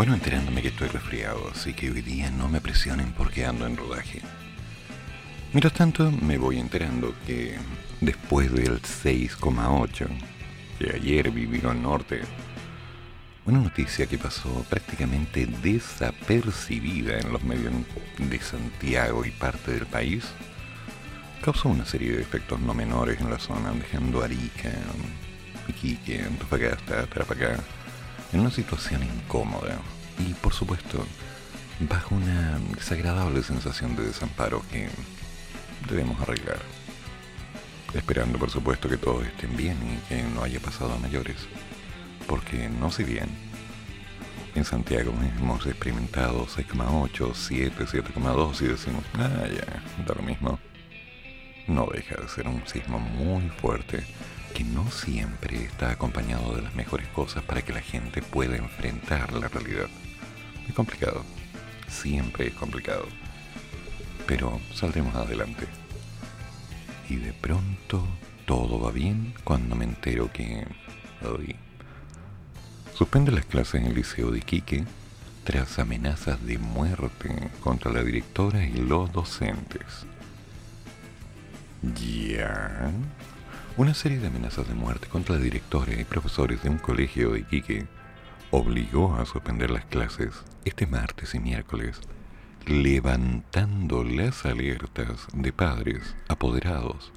Bueno, enterándome que estoy resfriado, así que hoy día no me presionen porque ando en rodaje. Mientras tanto, me voy enterando que después del 6,8 que ayer vivió en norte, una noticia que pasó prácticamente desapercibida en los medios de Santiago y parte del país, causó una serie de efectos no menores en la zona, dejando Arica, Iquique, Antofagasta, Tarapacá, en una situación incómoda y, por supuesto, bajo una desagradable sensación de desamparo que debemos arreglar. Esperando, por supuesto, que todos estén bien y que no haya pasado a mayores porque no sé bien. En Santiago hemos experimentado 6,8, 7, 7,2 y decimos, ah, ya, da lo mismo. No deja de ser un sismo muy fuerte que no siempre está acompañado de las mejores cosas para que la gente pueda enfrentar la realidad. Es complicado, siempre es complicado, pero saldremos adelante. Y de pronto todo va bien cuando me entero que hoy Suspende las clases en el Liceo de Iquique tras amenazas de muerte contra la directora y los docentes. Ya. Una serie de amenazas de muerte contra la directora y profesores de un colegio de Iquique obligó a suspender las clases este martes y miércoles, levantando las alertas de padres, apoderados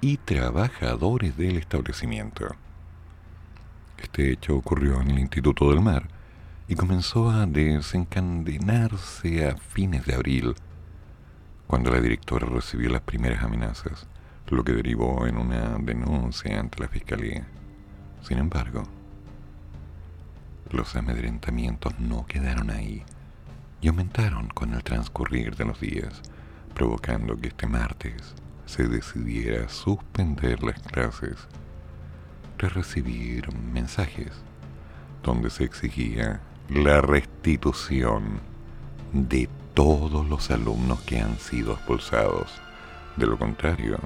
y trabajadores del establecimiento. Este hecho ocurrió en el Instituto del Mar y comenzó a desencadenarse a fines de abril, cuando la directora recibió las primeras amenazas, lo que derivó en una denuncia ante la Fiscalía. Sin embargo, los amedrentamientos no quedaron ahí y aumentaron con el transcurrir de los días, provocando que este martes se decidiera suspender las clases recibir mensajes donde se exigía la restitución de todos los alumnos que han sido expulsados. De lo contrario,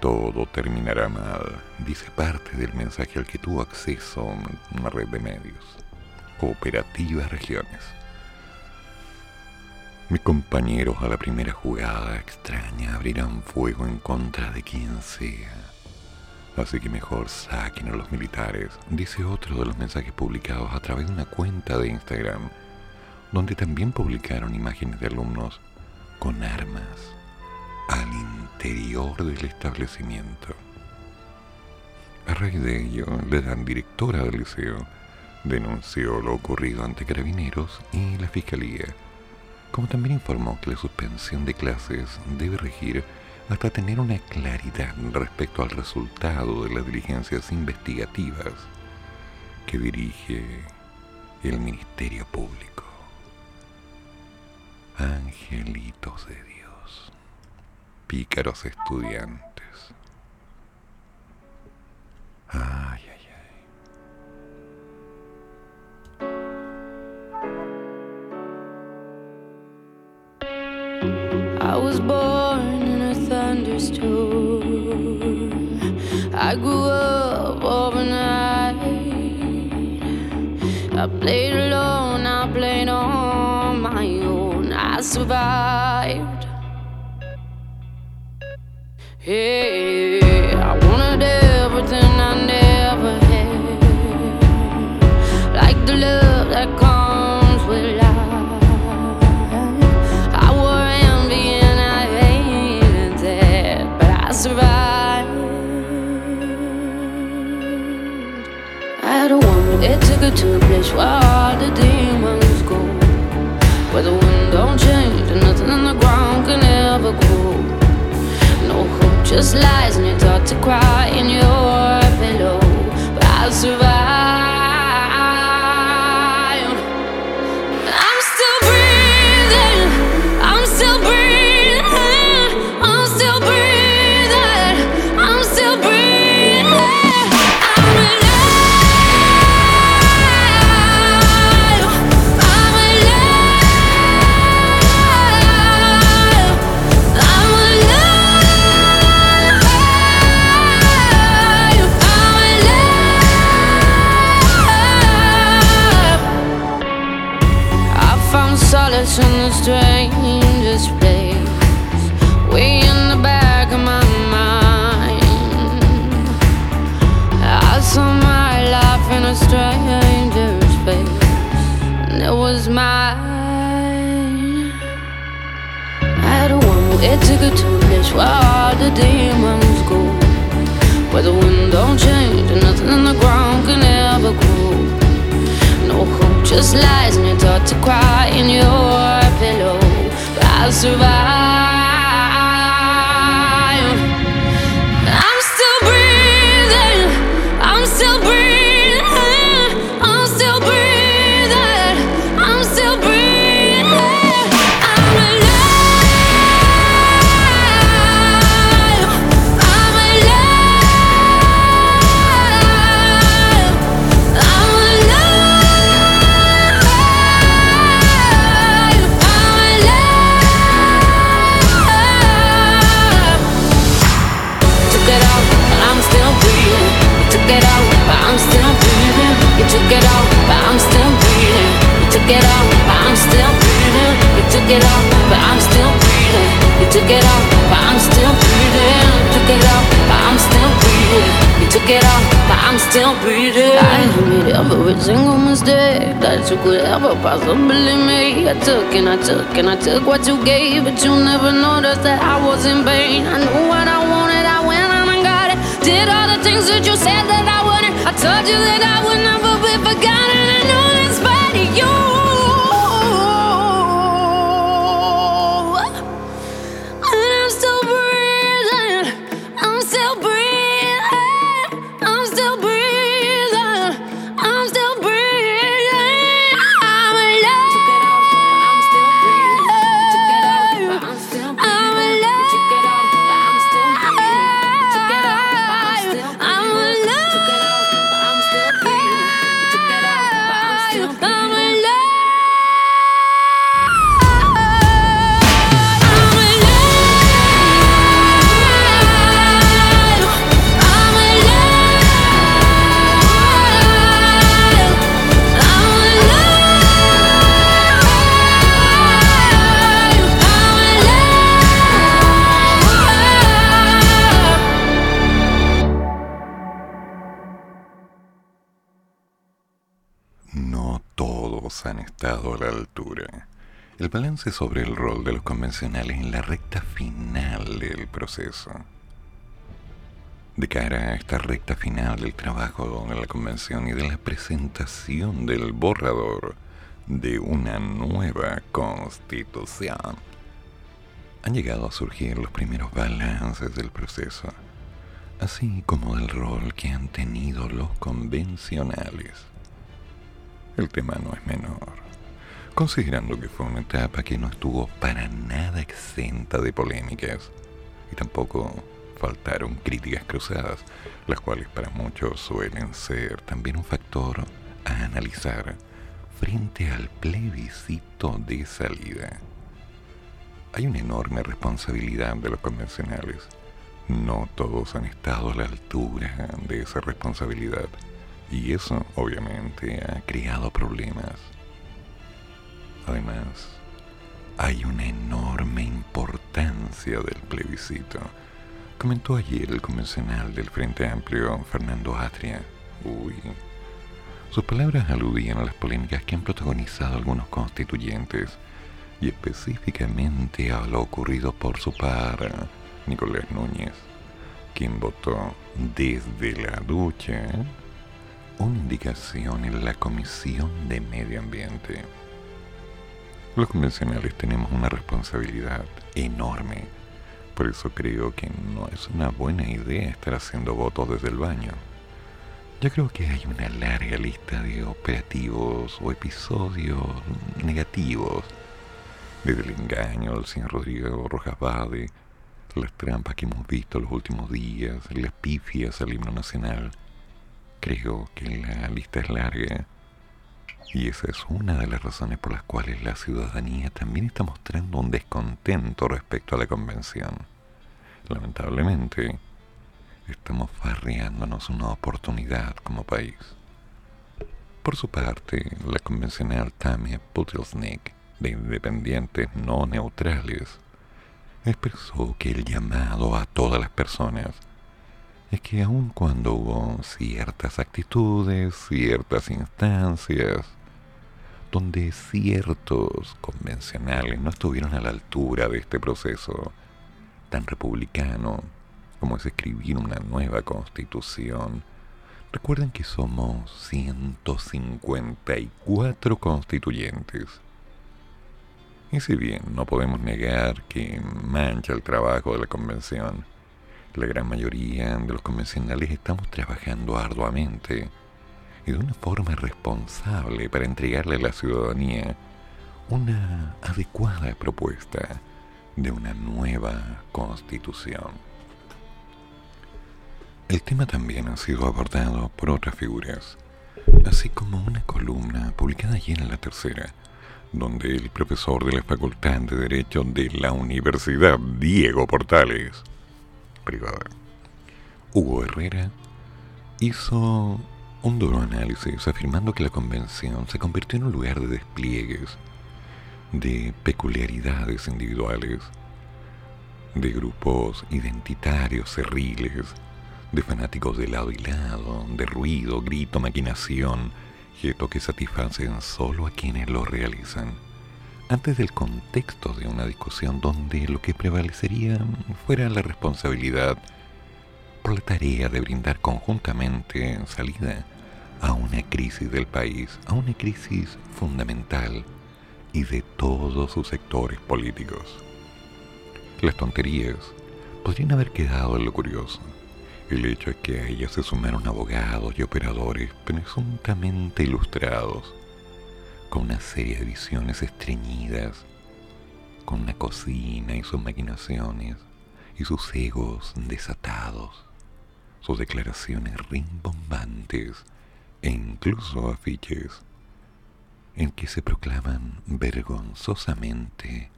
todo terminará mal, dice parte del mensaje al que tuvo acceso una red de medios. Cooperativas Regiones. Mis compañeros a la primera jugada extraña abrirán fuego en contra de quien sea Así que mejor saquen a los militares, dice otro de los mensajes publicados a través de una cuenta de Instagram, donde también publicaron imágenes de alumnos con armas al interior del establecimiento. A raíz de ello, la directora del liceo denunció lo ocurrido ante carabineros y la fiscalía, como también informó que la suspensión de clases debe regir hasta tener una claridad respecto al resultado de las diligencias investigativas que dirige el Ministerio Público. Angelitos pícaros estudiantes. Ay, ay, ay. I was born thunderstorm. I grew up overnight. I played alone, I played on my own. I survived. Yeah, I wanted everything I never had. Like the love that comes with life. I were envy and I hated but I survived. I had a woman that took her to a place where all the things. Just lies and you're taught to cry in your pillow. But I'll survive. Saw my life in a stranger's face, and it was mine. I had a one-way ticket to a place where all the demons go, where the wind don't change and nothing in the ground can ever grow. No hope, just lies, and you're taught to cry in your pillow. But I survived. Took it out, but I'm still breathing. You took it out, but I'm still breathing. You took it out, but I'm still breathing. Took it out, but I'm still breathing. You took it out, but I'm still breathing. I made every single mistake that you could ever possibly make. I took and I took and I took what you gave, but you never noticed that I was in pain. I knew what I wanted, I went on and got it. Did all the things that you said that I wouldn't. I told you that I would never be forgotten. I know that's spite of you. El balance sobre el rol de los convencionales en la recta final del proceso. De cara a esta recta final del trabajo de la convención y de la presentación del borrador de una nueva constitución, han llegado a surgir los primeros balances del proceso, así como del rol que han tenido los convencionales. El tema no es menor, considerando que fue una etapa que no estuvo para nada exenta de polémicas y tampoco faltaron críticas cruzadas, las cuales para muchos suelen ser también un factor a analizar frente al plebiscito de salida. Hay una enorme responsabilidad de los convencionales. No todos han estado a la altura de esa responsabilidad. Y eso obviamente ha creado problemas. Además, hay una enorme importancia del plebiscito. Comentó ayer el convencional del Frente Amplio, Fernando Atria. Uy. Sus palabras aludían a las polémicas que han protagonizado algunos constituyentes y específicamente a lo ocurrido por su par, Nicolás Núñez, quien votó desde la ducha una indicación en la Comisión de Medio Ambiente. Los convencionales tenemos una responsabilidad enorme, por eso creo que no es una buena idea estar haciendo votos desde el baño. Yo creo que hay una larga lista de operativos o episodios negativos, desde el engaño del señor Rodrigo Rojas Bade, las trampas que hemos visto los últimos días, las pifias al himno nacional. Creo que la lista es larga y esa es una de las razones por las cuales la ciudadanía también está mostrando un descontento respecto a la convención. Lamentablemente, estamos farreándonos una oportunidad como país. Por su parte, la convencional Tamia Putelsnik de Independientes No Neutrales expresó que el llamado a todas las personas es que aun cuando hubo ciertas actitudes, ciertas instancias, donde ciertos convencionales no estuvieron a la altura de este proceso tan republicano como es escribir una nueva constitución, recuerden que somos 154 constituyentes. Y si bien no podemos negar que mancha el trabajo de la convención, la gran mayoría de los convencionales estamos trabajando arduamente y de una forma responsable para entregarle a la ciudadanía una adecuada propuesta de una nueva constitución. El tema también ha sido abordado por otras figuras, así como una columna publicada ayer en la tercera, donde el profesor de la Facultad de Derecho de la Universidad Diego Portales privada. Hugo Herrera hizo un duro análisis afirmando que la convención se convirtió en un lugar de despliegues, de peculiaridades individuales, de grupos identitarios cerriles, de fanáticos de lado y lado, de ruido, grito, maquinación, objeto que satisfacen solo a quienes lo realizan antes del contexto de una discusión donde lo que prevalecería fuera la responsabilidad por la tarea de brindar conjuntamente salida a una crisis del país, a una crisis fundamental y de todos sus sectores políticos. Las tonterías podrían haber quedado en lo curioso. El hecho es que a ellas se sumaron abogados y operadores presuntamente ilustrados con una serie de visiones estreñidas, con una cocina y sus maquinaciones y sus egos desatados, sus declaraciones rimbombantes e incluso afiches en que se proclaman vergonzosamente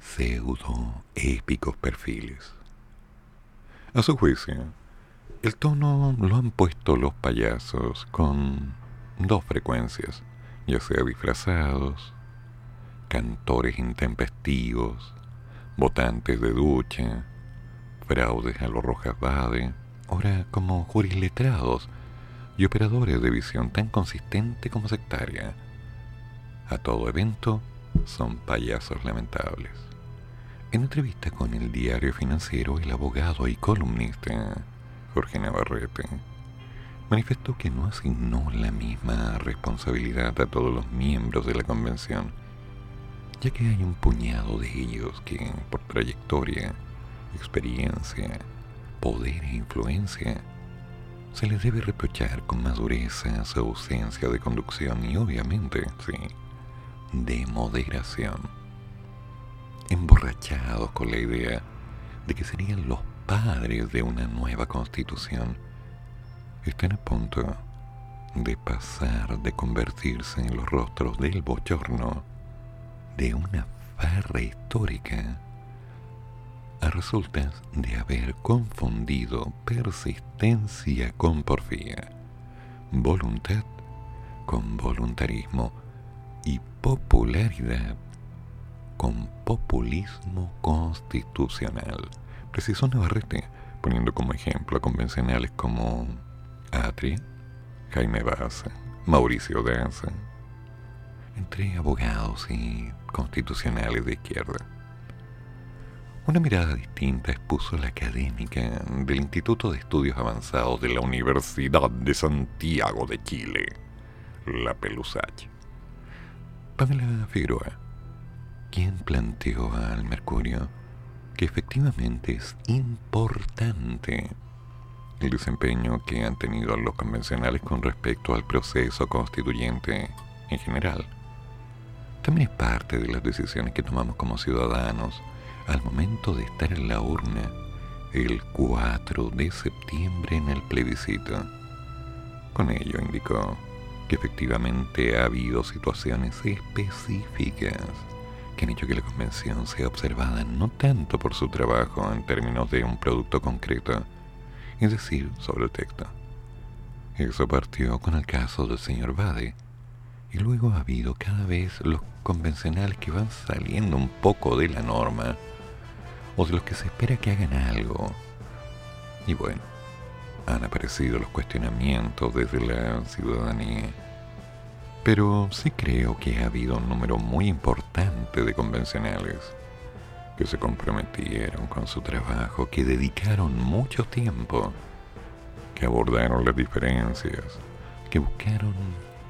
pseudo épicos perfiles. A su juicio, el tono lo han puesto los payasos con dos frecuencias ya sea disfrazados, cantores intempestivos, votantes de ducha, fraudes a los Rojas Bade, ahora como letrados y operadores de visión tan consistente como sectaria. A todo evento son payasos lamentables. En entrevista con el diario financiero, el abogado y columnista Jorge Navarrete manifestó que no asignó la misma responsabilidad a todos los miembros de la convención, ya que hay un puñado de ellos que, por trayectoria, experiencia, poder e influencia, se les debe reprochar con más dureza su ausencia de conducción y obviamente, sí, de moderación. Emborrachados con la idea de que serían los padres de una nueva constitución, están a punto de pasar de convertirse en los rostros del bochorno de una farra histórica a resultas de haber confundido persistencia con porfía, voluntad con voluntarismo y popularidad con populismo constitucional. Precisó Navarrete, poniendo como ejemplo a convencionales como Atri, Jaime Baza, Mauricio Danza, entre abogados y constitucionales de izquierda. Una mirada distinta expuso la académica del Instituto de Estudios Avanzados de la Universidad de Santiago de Chile, la Pelusach. Pamela Figueroa, quien planteó al Mercurio que efectivamente es importante el desempeño que han tenido los convencionales con respecto al proceso constituyente en general. También es parte de las decisiones que tomamos como ciudadanos al momento de estar en la urna el 4 de septiembre en el plebiscito. Con ello indicó que efectivamente ha habido situaciones específicas que han hecho que la convención sea observada no tanto por su trabajo en términos de un producto concreto, es decir, sobre el texto. Eso partió con el caso del señor Bade Y luego ha habido cada vez los convencionales que van saliendo un poco de la norma o de los que se espera que hagan algo. Y bueno, han aparecido los cuestionamientos desde la ciudadanía. Pero sí creo que ha habido un número muy importante de convencionales que se comprometieron con su trabajo, que dedicaron mucho tiempo, que abordaron las diferencias, que buscaron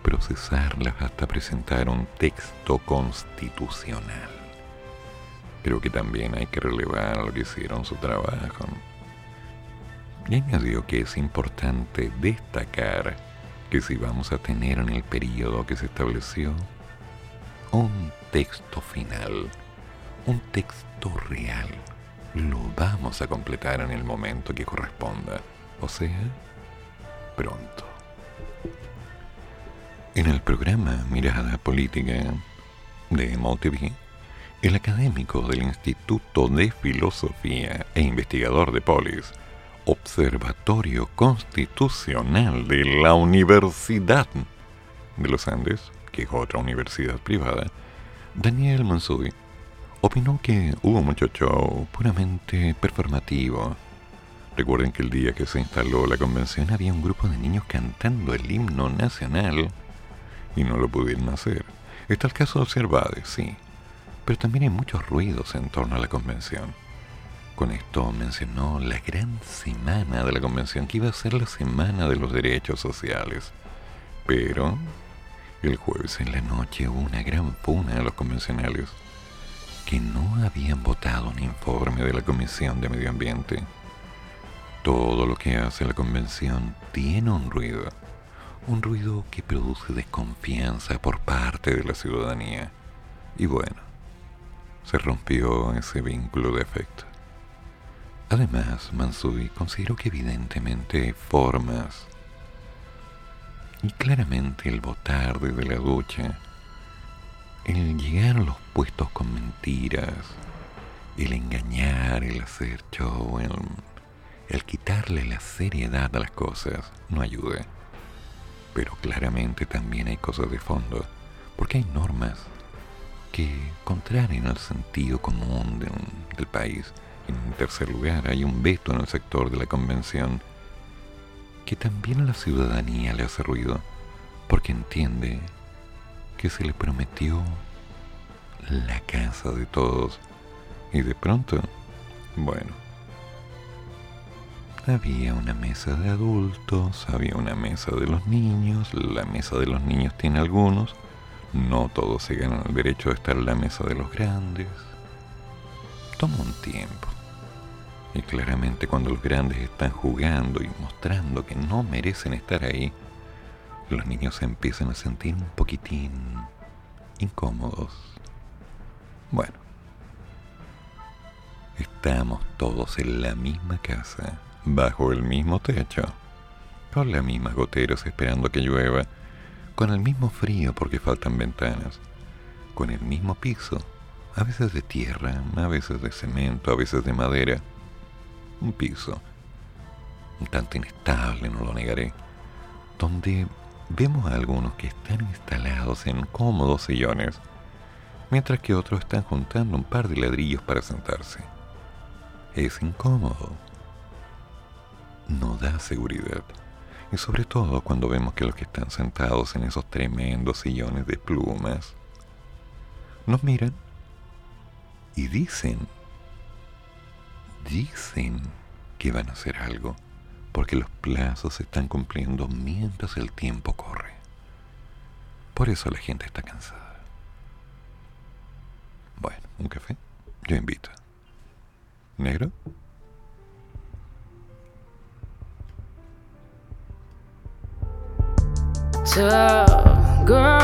procesarlas hasta presentar un texto constitucional. Creo que también hay que relevar lo que hicieron su trabajo. Y añadió que es importante destacar que si vamos a tener en el periodo que se estableció un texto final, un texto real, lo vamos a completar en el momento que corresponda, o sea, pronto. En el programa Mirada Política de MOTV, el académico del Instituto de Filosofía e investigador de Polis, Observatorio Constitucional de la Universidad de los Andes, que es otra universidad privada, Daniel Mansubi, opinó que hubo mucho show puramente performativo. Recuerden que el día que se instaló la convención había un grupo de niños cantando el himno nacional y no lo pudieron hacer. Está el caso de sí, pero también hay muchos ruidos en torno a la convención. Con esto mencionó la gran semana de la convención, que iba a ser la semana de los derechos sociales. Pero el jueves en la noche hubo una gran puna de los convencionales que no habían votado un informe de la Comisión de Medio Ambiente. Todo lo que hace la convención tiene un ruido un ruido que produce desconfianza por parte de la ciudadanía. Y bueno, se rompió ese vínculo de afecto. Además, Mansui consideró que evidentemente formas y claramente el votar desde la ducha, el llegar a los puestos con mentiras, el engañar, el hacer show, el, el quitarle la seriedad a las cosas, no ayuda pero claramente también hay cosas de fondo, porque hay normas que contrarian al sentido común del país. En tercer lugar, hay un veto en el sector de la convención que también a la ciudadanía le hace ruido, porque entiende que se le prometió la casa de todos y de pronto, bueno, había una mesa de adultos, había una mesa de los niños, la mesa de los niños tiene algunos, no todos se ganan el derecho de estar en la mesa de los grandes. Toma un tiempo. Y claramente cuando los grandes están jugando y mostrando que no merecen estar ahí, los niños se empiezan a sentir un poquitín incómodos. Bueno, estamos todos en la misma casa bajo el mismo techo, con las mismas goteras esperando que llueva, con el mismo frío porque faltan ventanas, con el mismo piso, a veces de tierra, a veces de cemento, a veces de madera, un piso. Un tanto inestable, no lo negaré, donde vemos a algunos que están instalados en cómodos sillones, mientras que otros están juntando un par de ladrillos para sentarse. Es incómodo. No da seguridad. Y sobre todo cuando vemos que los que están sentados en esos tremendos sillones de plumas nos miran y dicen, dicen que van a hacer algo, porque los plazos se están cumpliendo mientras el tiempo corre. Por eso la gente está cansada. Bueno, un café, yo invito. ¿Negro? Tough girl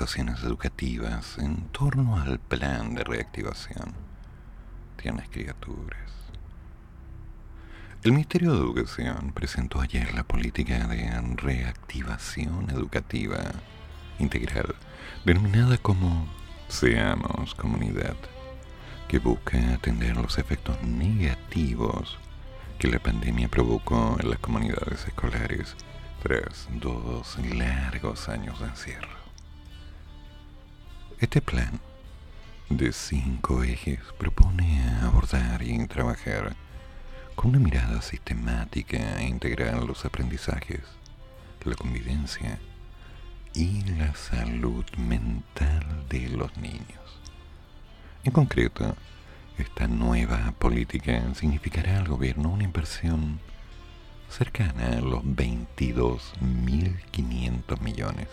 educativas en torno al plan de reactivación. Tiernas criaturas. El Ministerio de Educación presentó ayer la política de reactivación educativa integral, denominada como Seamos Comunidad, que busca atender los efectos negativos que la pandemia provocó en las comunidades escolares tras dos largos años de encierro. Este plan de cinco ejes propone abordar y trabajar con una mirada sistemática e integral los aprendizajes, la convivencia y la salud mental de los niños. En concreto, esta nueva política significará al gobierno una inversión cercana a los 22.500 millones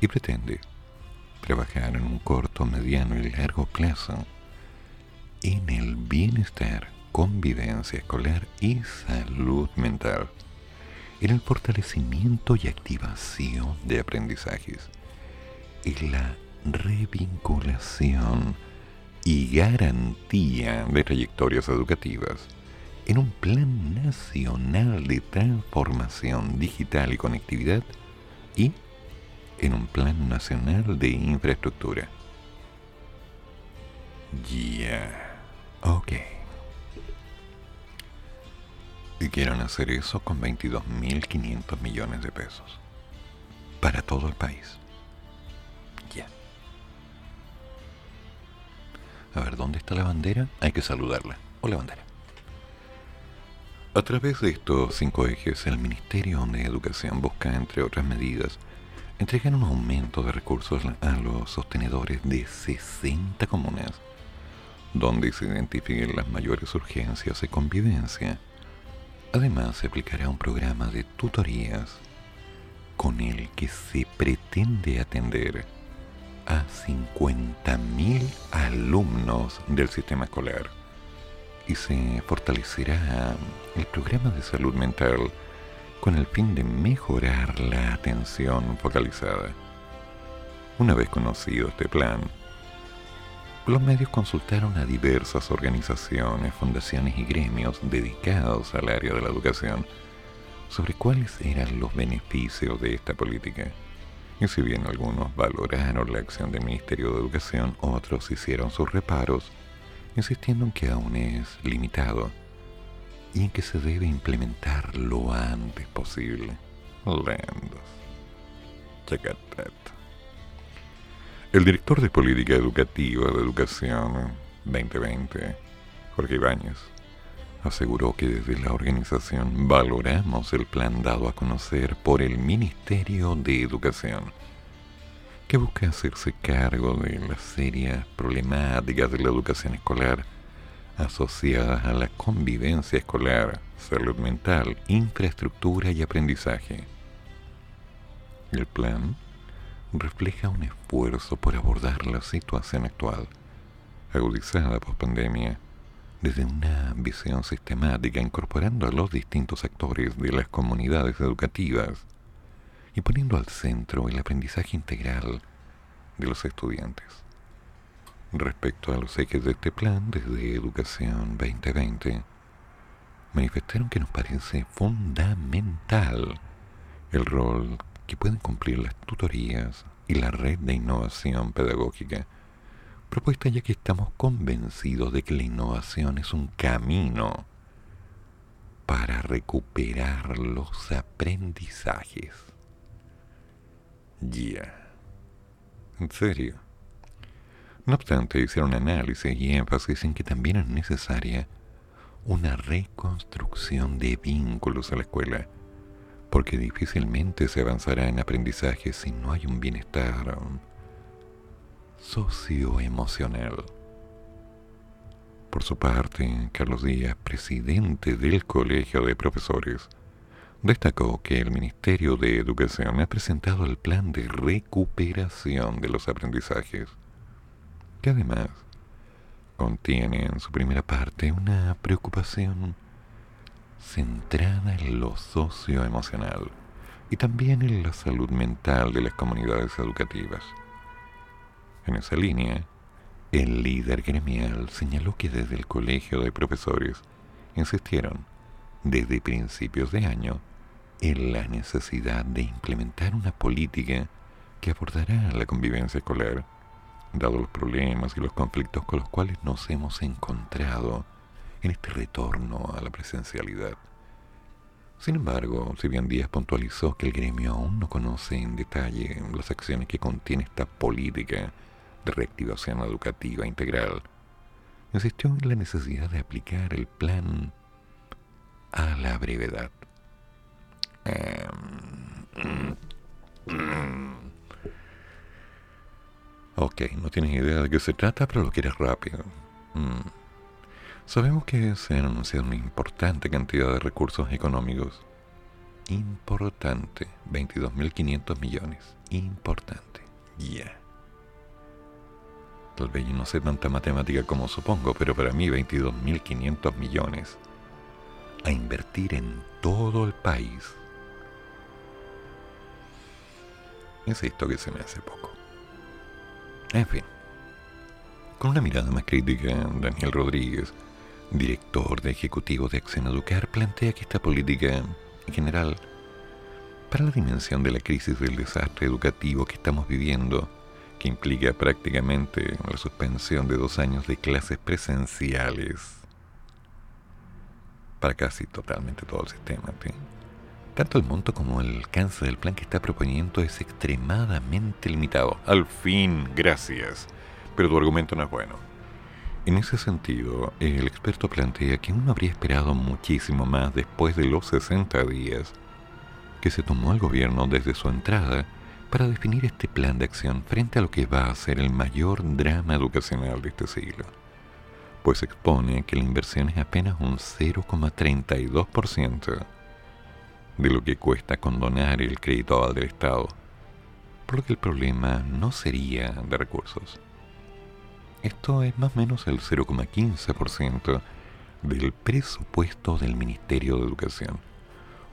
y pretende trabajar en un corto, mediano y largo plazo en el bienestar, convivencia escolar y salud mental, en el fortalecimiento y activación de aprendizajes, en la revinculación y garantía de trayectorias educativas, en un plan nacional de transformación digital y conectividad y en un plan nacional de infraestructura. Ya, ok. Y quieren hacer eso con 22.500 millones de pesos. Para todo el país. Ya. A ver, ¿dónde está la bandera? Hay que saludarla. Hola bandera. A través de estos cinco ejes, el Ministerio de Educación busca, entre otras medidas, entregar un aumento de recursos a los sostenedores de 60 comunas, donde se identifiquen las mayores urgencias de convivencia. Además, se aplicará un programa de tutorías con el que se pretende atender a 50.000 alumnos del sistema escolar y se fortalecerá el programa de salud mental con el fin de mejorar la atención focalizada. Una vez conocido este plan, los medios consultaron a diversas organizaciones, fundaciones y gremios dedicados al área de la educación sobre cuáles eran los beneficios de esta política. Y si bien algunos valoraron la acción del Ministerio de Educación, otros hicieron sus reparos, insistiendo en que aún es limitado y en que se debe implementar lo antes posible. Lendos. That. El director de Política Educativa de Educación 2020, Jorge Ibáñez, aseguró que desde la organización valoramos el plan dado a conocer por el Ministerio de Educación, que busca hacerse cargo de las serias problemáticas de la educación escolar asociadas a la convivencia escolar, salud mental, infraestructura y aprendizaje. El plan refleja un esfuerzo por abordar la situación actual, agudizada por pandemia, desde una visión sistemática incorporando a los distintos actores de las comunidades educativas y poniendo al centro el aprendizaje integral de los estudiantes. Respecto a los ejes de este plan desde Educación 2020, manifestaron que nos parece fundamental el rol que pueden cumplir las tutorías y la red de innovación pedagógica, propuesta ya que estamos convencidos de que la innovación es un camino para recuperar los aprendizajes. Ya. En serio. No obstante, hicieron análisis y énfasis en que también es necesaria una reconstrucción de vínculos a la escuela porque difícilmente se avanzará en aprendizaje si no hay un bienestar socioemocional. Por su parte, Carlos Díaz, presidente del Colegio de Profesores, destacó que el Ministerio de Educación ha presentado el plan de recuperación de los aprendizajes, que además contiene en su primera parte una preocupación centrada en lo socioemocional y también en la salud mental de las comunidades educativas. En esa línea, el líder gremial señaló que desde el Colegio de Profesores insistieron desde principios de año en la necesidad de implementar una política que abordará la convivencia escolar, dado los problemas y los conflictos con los cuales nos hemos encontrado en este retorno a la presencialidad. Sin embargo, si bien Díaz puntualizó que el gremio aún no conoce en detalle las acciones que contiene esta política de reactivación educativa integral, insistió en la necesidad de aplicar el plan a la brevedad. Em, ok, no tienes idea de qué se trata, pero lo quieres rápido. Mm. Sabemos que se han anunciado una importante cantidad de recursos económicos. Importante. 22.500 millones. Importante. Ya. Tal vez yo no sé tanta matemática como supongo, pero para mí 22.500 millones a invertir en todo el país. Insisto que se me hace poco. En fin. Con una mirada más crítica, Daniel Rodríguez director de Ejecutivo de Acción Educar, plantea que esta política, en general, para la dimensión de la crisis del desastre educativo que estamos viviendo, que implica prácticamente la suspensión de dos años de clases presenciales para casi totalmente todo el sistema. Tanto el monto como el alcance del plan que está proponiendo es extremadamente limitado. Al fin, gracias. Pero tu argumento no es bueno. En ese sentido, el experto plantea que uno habría esperado muchísimo más después de los 60 días que se tomó el gobierno desde su entrada para definir este plan de acción frente a lo que va a ser el mayor drama educacional de este siglo, pues expone que la inversión es apenas un 0,32% de lo que cuesta condonar el crédito del Estado, por lo que el problema no sería de recursos. Esto es más o menos el 0,15% del presupuesto del Ministerio de Educación.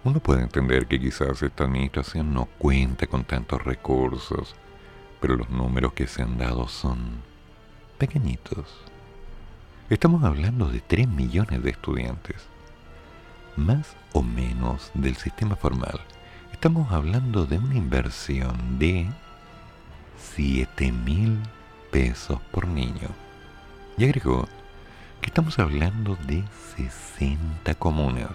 Uno puede entender que quizás esta administración no cuenta con tantos recursos, pero los números que se han dado son pequeñitos. Estamos hablando de 3 millones de estudiantes, más o menos del sistema formal. Estamos hablando de una inversión de 7 mil pesos por niño. Y agregó que estamos hablando de 60 comunas.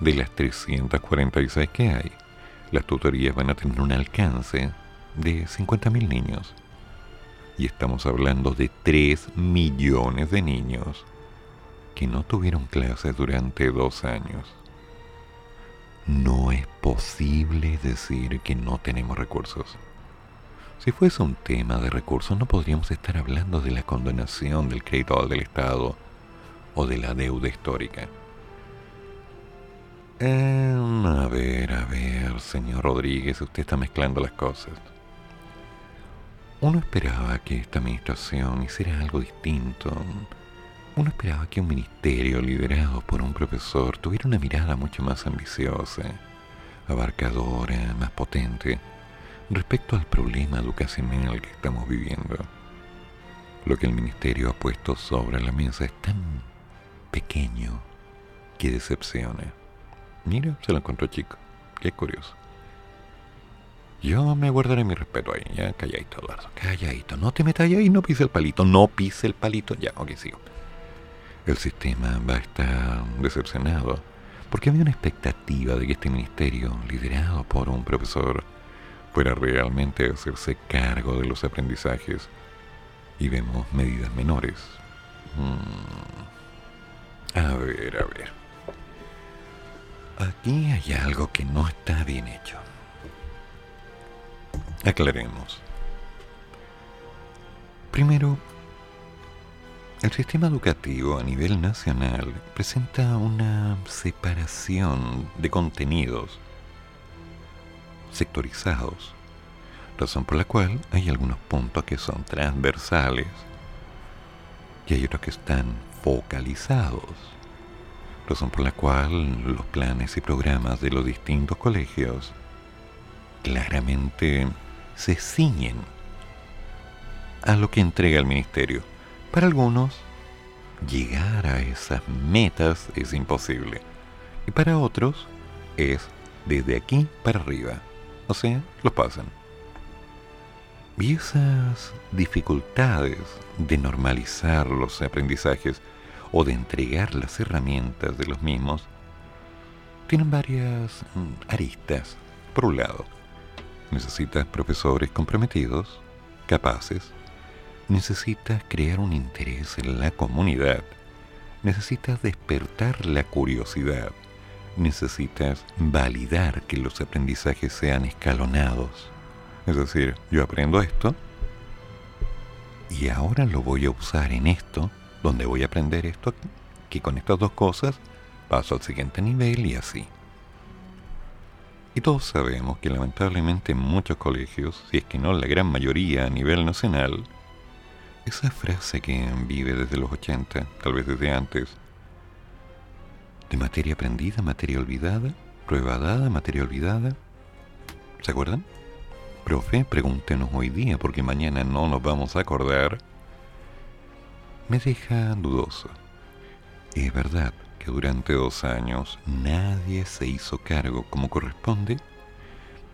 De las 346 que hay, las tutorías van a tener un alcance de 50.000 niños. Y estamos hablando de 3 millones de niños que no tuvieron clases durante dos años. No es posible decir que no tenemos recursos. Si fuese un tema de recursos, no podríamos estar hablando de la condonación del crédito del Estado o de la deuda histórica. Em, a ver, a ver, señor Rodríguez, usted está mezclando las cosas. Uno esperaba que esta administración hiciera algo distinto. Uno esperaba que un ministerio liderado por un profesor tuviera una mirada mucho más ambiciosa, abarcadora, más potente respecto al problema educacional que estamos viviendo. Lo que el ministerio ha puesto sobre la mesa es tan pequeño que decepciona. Mira, se lo encontró chico. Qué curioso. Yo me guardaré mi respeto ahí, ya calladito, Eduardo. Calladito. No te metas ahí, no pise el palito. No pise el palito. Ya, ok, sigo. El sistema va a estar decepcionado porque había una expectativa de que este ministerio, liderado por un profesor, fuera realmente a hacerse cargo de los aprendizajes y vemos medidas menores. Mm. A ver, a ver. Aquí hay algo que no está bien hecho. Aclaremos. Primero, el sistema educativo a nivel nacional presenta una separación de contenidos sectorizados, razón por la cual hay algunos puntos que son transversales y hay otros que están focalizados, razón por la cual los planes y programas de los distintos colegios claramente se ciñen a lo que entrega el ministerio. Para algunos, llegar a esas metas es imposible y para otros es desde aquí para arriba. O sea, los pasan. Y esas dificultades de normalizar los aprendizajes o de entregar las herramientas de los mismos tienen varias mm, aristas. Por un lado, necesitas profesores comprometidos, capaces, necesitas crear un interés en la comunidad, necesitas despertar la curiosidad, necesitas validar que los aprendizajes sean escalonados. Es decir, yo aprendo esto y ahora lo voy a usar en esto, donde voy a aprender esto, que con estas dos cosas paso al siguiente nivel y así. Y todos sabemos que lamentablemente en muchos colegios, si es que no la gran mayoría a nivel nacional, esa frase que vive desde los 80, tal vez desde antes, de materia aprendida, materia olvidada, prueba dada, materia olvidada. ¿Se acuerdan? Profe, pregúntenos hoy día porque mañana no nos vamos a acordar. Me deja dudoso. Es verdad que durante dos años nadie se hizo cargo como corresponde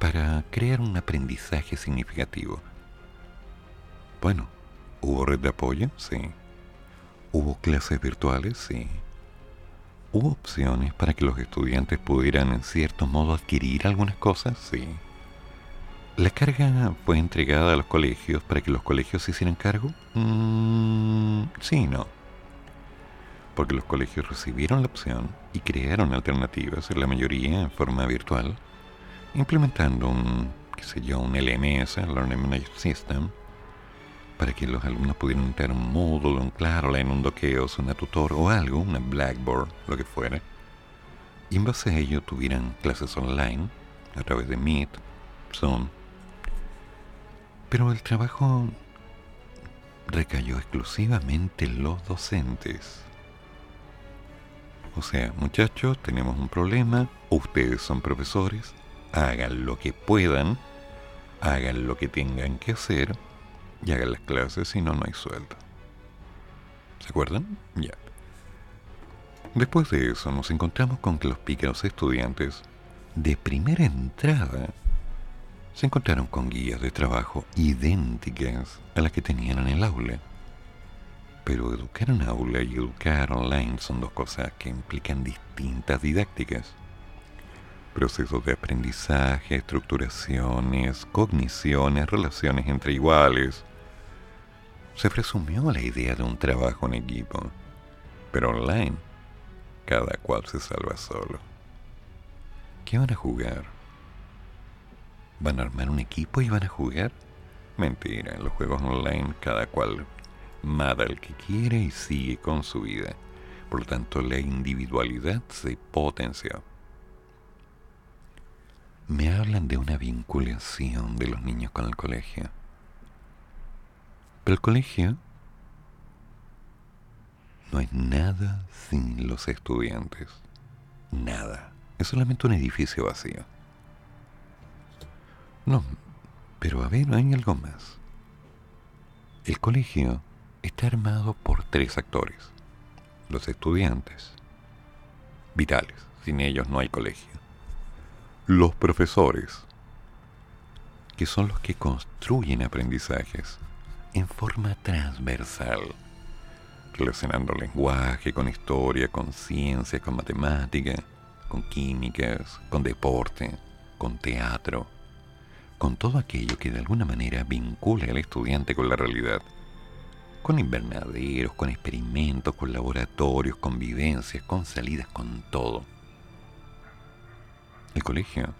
para crear un aprendizaje significativo. Bueno, ¿hubo red de apoyo? Sí. ¿Hubo clases virtuales? Sí. ¿Hubo opciones para que los estudiantes pudieran en cierto modo adquirir algunas cosas? Sí. ¿La carga fue entregada a los colegios para que los colegios se hicieran cargo? Mm, sí, no. Porque los colegios recibieron la opción y crearon alternativas, en la mayoría en forma virtual, implementando un, qué sé un LMS, Learning Management System, para que los alumnos pudieran entrar un módulo, un claro, en un Dokeos, una tutor o algo, una Blackboard, lo que fuera. Y en base a ello tuvieran clases online a través de Meet, Zoom. Pero el trabajo recayó exclusivamente en los docentes. O sea, muchachos, tenemos un problema, ustedes son profesores, hagan lo que puedan, hagan lo que tengan que hacer, y hagan las clases, si no, no hay sueldo. ¿Se acuerdan? Ya. Después de eso nos encontramos con que los pícaros estudiantes de primera entrada se encontraron con guías de trabajo idénticas a las que tenían en el aula. Pero educar en aula y educar online son dos cosas que implican distintas didácticas procesos de aprendizaje, estructuraciones, cogniciones, relaciones entre iguales, se presumió la idea de un trabajo en equipo, pero online cada cual se salva solo. ¿Qué van a jugar? ¿Van a armar un equipo y van a jugar? Mentira, en los juegos online cada cual mata al que quiere y sigue con su vida. Por lo tanto, la individualidad se potencia. Me hablan de una vinculación de los niños con el colegio. Pero el colegio no es nada sin los estudiantes. Nada. Es solamente un edificio vacío. No, pero a ver, hay algo más. El colegio está armado por tres actores. Los estudiantes, vitales, sin ellos no hay colegio. Los profesores, que son los que construyen aprendizajes en forma transversal, relacionando lenguaje con historia, con ciencia, con matemática, con químicas, con deporte, con teatro, con todo aquello que de alguna manera vincula al estudiante con la realidad, con invernaderos, con experimentos, con laboratorios, con vivencias, con salidas, con todo. El colegio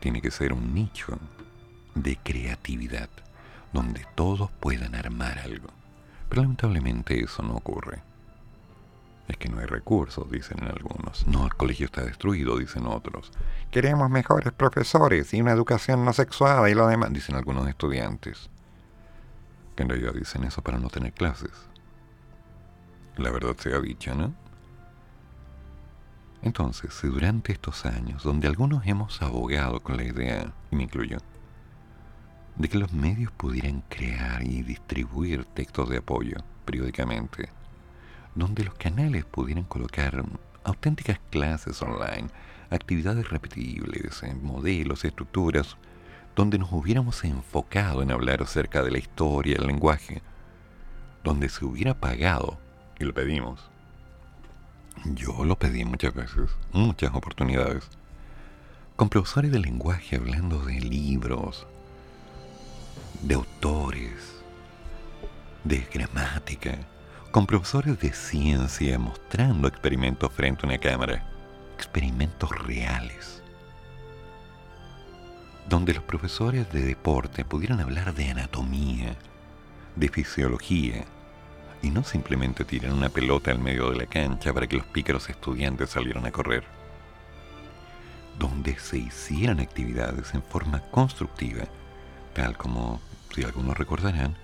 tiene que ser un nicho de creatividad, donde todos puedan armar algo. Pero lamentablemente eso no ocurre. Es que no hay recursos, dicen algunos. No, el colegio está destruido, dicen otros. Queremos mejores profesores y una educación no sexuada y lo demás, dicen algunos estudiantes. Que en realidad dicen eso para no tener clases. La verdad sea dicha, ¿no? Entonces, durante estos años, donde algunos hemos abogado con la idea, y me incluyo, de que los medios pudieran crear y distribuir textos de apoyo periódicamente, donde los canales pudieran colocar auténticas clases online, actividades repetibles, modelos, estructuras, donde nos hubiéramos enfocado en hablar acerca de la historia, el lenguaje, donde se hubiera pagado, y lo pedimos. Yo lo pedí muchas veces, muchas oportunidades, con profesores de lenguaje hablando de libros, de autores, de gramática, con profesores de ciencia mostrando experimentos frente a una cámara, experimentos reales, donde los profesores de deporte pudieran hablar de anatomía, de fisiología, y no simplemente tirar una pelota al medio de la cancha para que los pícaros estudiantes salieran a correr, donde se hicieran actividades en forma constructiva, tal como, si algunos recordarán,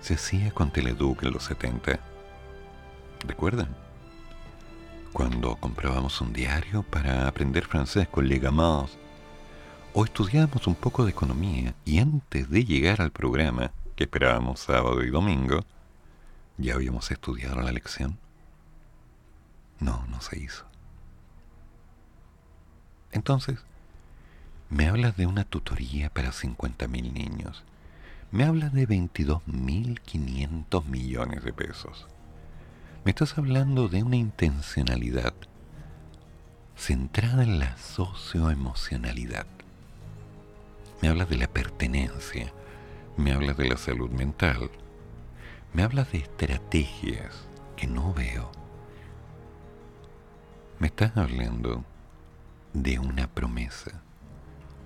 se hacía con Teleduc en los 70 ¿Recuerdan? Cuando comprábamos un diario para aprender francés con Legamas, o estudiábamos un poco de economía y antes de llegar al programa, que esperábamos sábado y domingo, ya habíamos estudiado la lección. No, no se hizo. Entonces, me hablas de una tutoría para 50.000 niños. Me hablas de 22.500 millones de pesos. Me estás hablando de una intencionalidad centrada en la socioemocionalidad. Me hablas de la pertenencia, me hablas de la salud mental, me hablas de estrategias que no veo. Me estás hablando de una promesa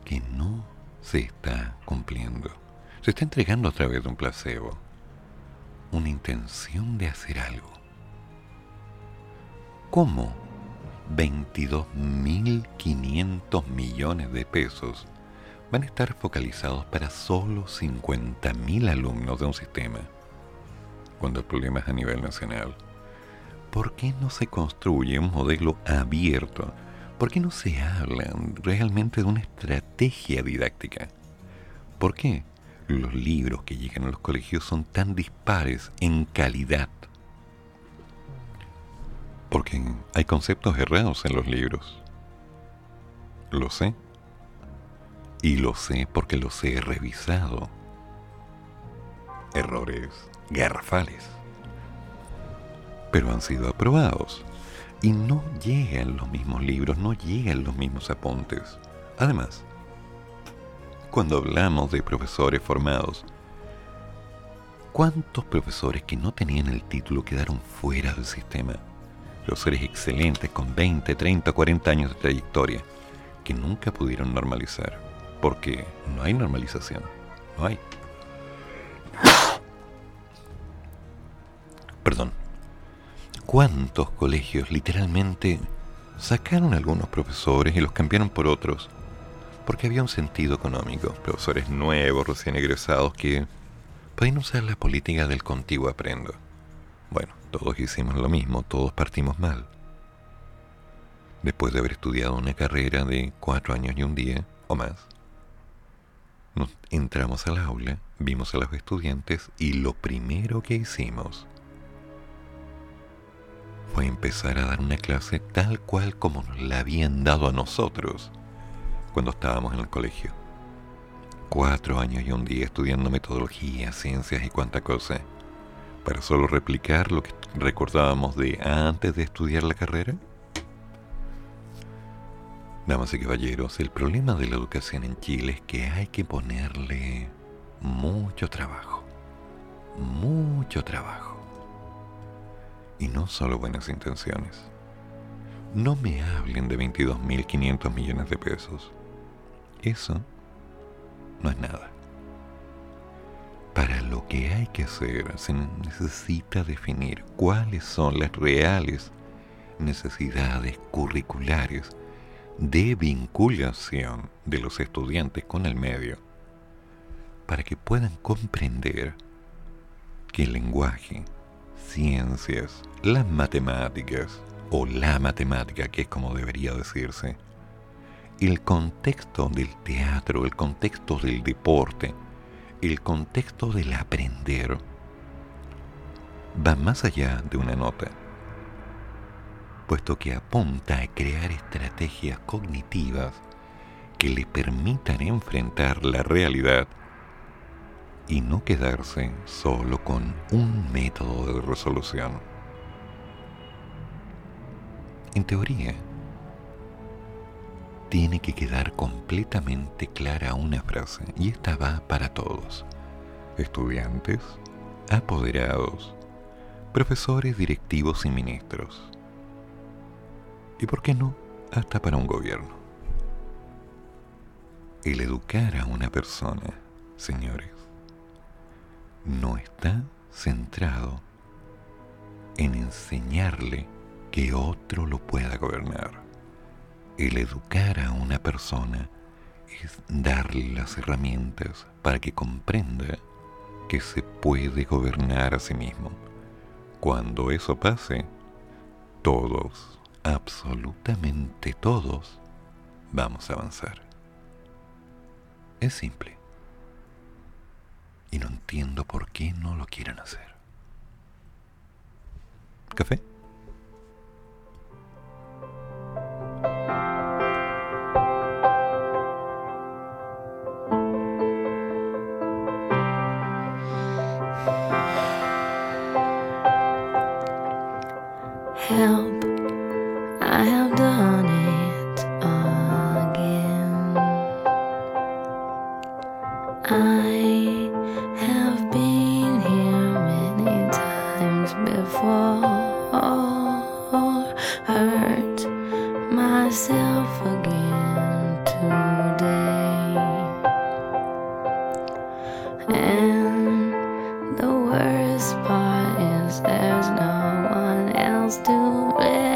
que no se está cumpliendo. Se está entregando a través de un placebo, una intención de hacer algo. ¿Cómo 22.500 millones de pesos van a estar focalizados para solo 50.000 alumnos de un sistema? Cuando el problema es a nivel nacional. ¿Por qué no se construye un modelo abierto? ¿Por qué no se habla realmente de una estrategia didáctica? ¿Por qué los libros que llegan a los colegios son tan dispares en calidad? Porque hay conceptos errados en los libros. Lo sé. Y lo sé porque los he revisado. Errores garrafales. Pero han sido aprobados. Y no llegan los mismos libros, no llegan los mismos apuntes. Además, cuando hablamos de profesores formados, ¿Cuántos profesores que no tenían el título quedaron fuera del sistema? Profesores excelentes con 20, 30, 40 años de trayectoria que nunca pudieron normalizar. Porque no hay normalización. No hay. Perdón. ¿Cuántos colegios literalmente sacaron a algunos profesores y los cambiaron por otros? Porque había un sentido económico. Profesores nuevos, recién egresados, que podían usar la política del contigo aprendo. Bueno, todos hicimos lo mismo, todos partimos mal. Después de haber estudiado una carrera de cuatro años y un día, o más, nos entramos al aula, vimos a los estudiantes y lo primero que hicimos fue empezar a dar una clase tal cual como nos la habían dado a nosotros cuando estábamos en el colegio. Cuatro años y un día estudiando metodología, ciencias y cuánta cosa, para solo replicar lo que recordábamos de antes de estudiar la carrera. Damas y caballeros, el problema de la educación en Chile es que hay que ponerle mucho trabajo, mucho trabajo y no solo buenas intenciones. No me hablen de 22.500 millones de pesos. Eso no es nada. Para lo que hay que hacer se necesita definir cuáles son las reales necesidades curriculares de vinculación de los estudiantes con el medio para que puedan comprender que el lenguaje, ciencias, las matemáticas, o la matemática, que es como debería decirse, el contexto del teatro, el contexto del deporte, el contexto del aprender, va más allá de una nota, puesto que apunta a crear estrategias cognitivas que le permitan enfrentar la realidad y no quedarse solo con un método de resolución. En teoría, tiene que quedar completamente clara una frase, y esta va para todos, estudiantes, apoderados, profesores, directivos y ministros. ¿Y por qué no? Hasta para un gobierno. El educar a una persona, señores, no está centrado en enseñarle que otro lo pueda gobernar. El educar a una persona es darle las herramientas para que comprenda que se puede gobernar a sí mismo. Cuando eso pase, todos, absolutamente todos, vamos a avanzar. Es simple y no entiendo por qué no lo quieren hacer. ¿Café? else to live.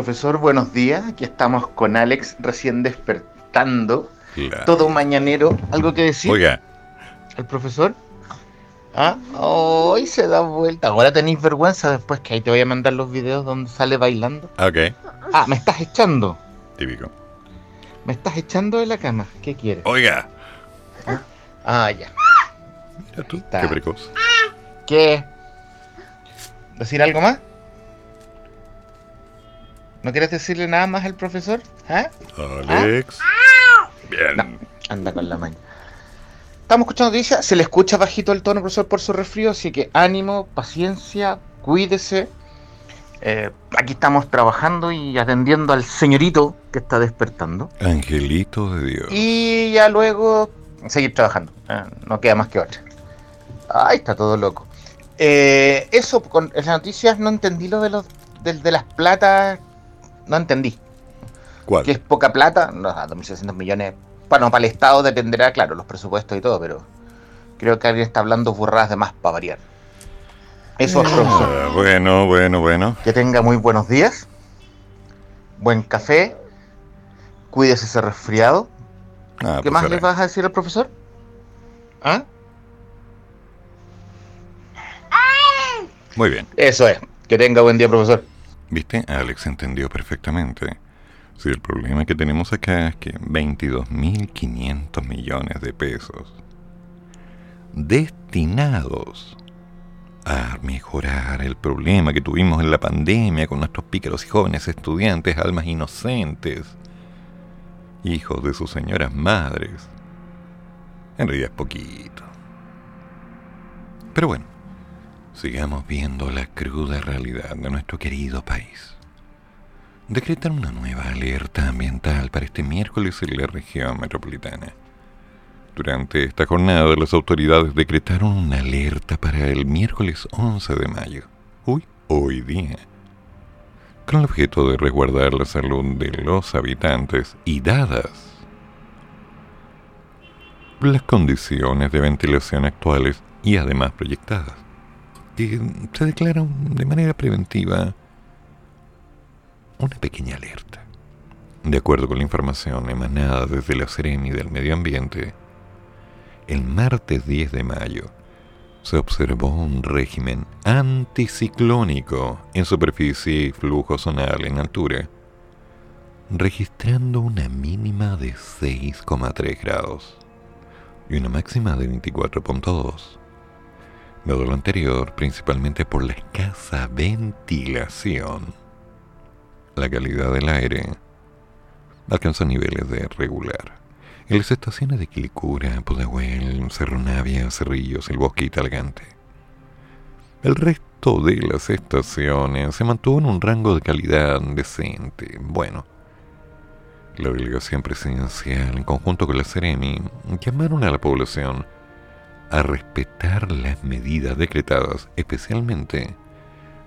Profesor, buenos días. Aquí estamos con Alex recién despertando. Claro. Todo mañanero. ¿Algo que decir? Oiga, ¿El profesor? ¿Ah? Hoy se da vuelta. Ahora tenéis vergüenza después que ahí te voy a mandar los videos donde sale bailando. ok, Ah, me estás echando. típico. Me estás echando de la cama. ¿Qué quieres? Oiga, Ah, ya. mira tú, qué precoz. ¿Qué? ¿Decir algo más? ¿No quieres decirle nada más al profesor? ¿Ah? Alex. Bien. No. Anda con la maña. Estamos escuchando noticias, se le escucha bajito el tono, profesor, por su resfrío, así que ánimo, paciencia, cuídese. Eh, aquí estamos trabajando y atendiendo al señorito que está despertando. Angelito de Dios. Y ya luego seguir trabajando. Eh, no queda más que otra. Ay, está todo loco. Eh, eso, con las noticias no entendí lo de los del- de, las platas. No entendí. ¿Cuál? Que es poca plata. No, ah, 2.600 millones. Bueno, para el Estado dependerá, claro, los presupuestos y todo, pero creo que alguien está hablando burradas de más para variar. Eso es, profesor. Ah, bueno, bueno, bueno. Que tenga muy buenos días. Buen café. Cuídese ese resfriado. Ah, ¿Qué pues más será. le vas a decir al profesor? ¿Ah? Muy bien. Eso es. Que tenga buen día, profesor. ¿Viste? Alex entendió perfectamente. Si el problema que tenemos acá es que 22.500 millones de pesos destinados a mejorar el problema que tuvimos en la pandemia con nuestros pícaros y jóvenes estudiantes, almas inocentes, hijos de sus señoras madres. En realidad es poquito. Pero bueno, sigamos viendo la cruda realidad de nuestro querido país. Decretan una nueva alerta ambiental para este miércoles en la región metropolitana. Durante esta jornada, las autoridades decretaron una alerta para el miércoles 11 de mayo. Uy, hoy día. Con el objeto de resguardar la salud de los habitantes y dadas las condiciones de ventilación actuales y además proyectadas. Se declara de manera preventiva una pequeña alerta. De acuerdo con la información emanada desde la Seremi del Medio Ambiente, el martes 10 de mayo se observó un régimen anticiclónico en superficie y flujo zonal en altura, registrando una mínima de 6,3 grados y una máxima de 24.2. Dado lo anterior, principalmente por la escasa ventilación, la calidad del aire alcanzó niveles de regular. En las estaciones de Quilicura, Pudahuel, Cerro Navia, Cerrillos, El Bosque y Talgante. El resto de las estaciones se mantuvo en un rango de calidad decente. Bueno, la delegación presidencial, en conjunto con la Ceremi, llamaron a la población a respetar las medidas decretadas, especialmente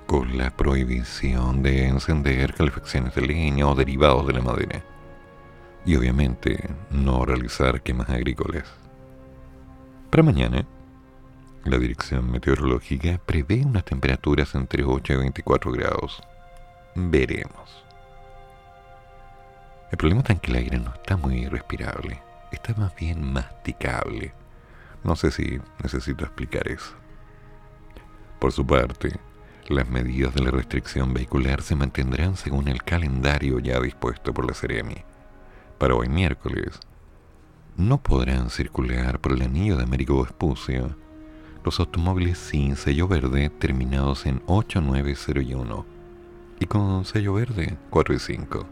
con la prohibición de encender calefacciones de leña o derivados de la madera. Y obviamente no realizar quemas agrícolas. Para mañana, la Dirección Meteorológica prevé unas temperaturas entre 8 y 24 grados. Veremos. El problema está en que el aire no está muy respirable, está más bien masticable. No sé si necesito explicar eso. Por su parte, las medidas de la restricción vehicular se mantendrán según el calendario ya dispuesto por la Ceremi. Para hoy miércoles, no podrán circular por el anillo de Américo Vespucio los automóviles sin sello verde terminados en 8901 y con sello verde 4 y 5.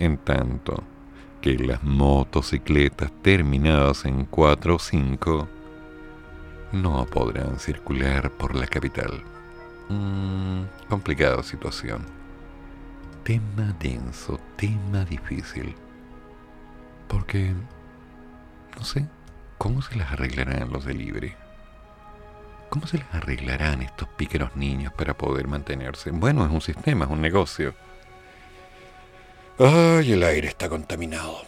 En tanto que las motocicletas terminadas en 4 o 5 no podrán circular por la capital. Mm, complicada situación. Tema denso, tema difícil. Porque, no sé, ¿cómo se las arreglarán los de libre? ¿Cómo se las arreglarán estos pícaros niños para poder mantenerse? Bueno, es un sistema, es un negocio. Ay, el aire está contaminado.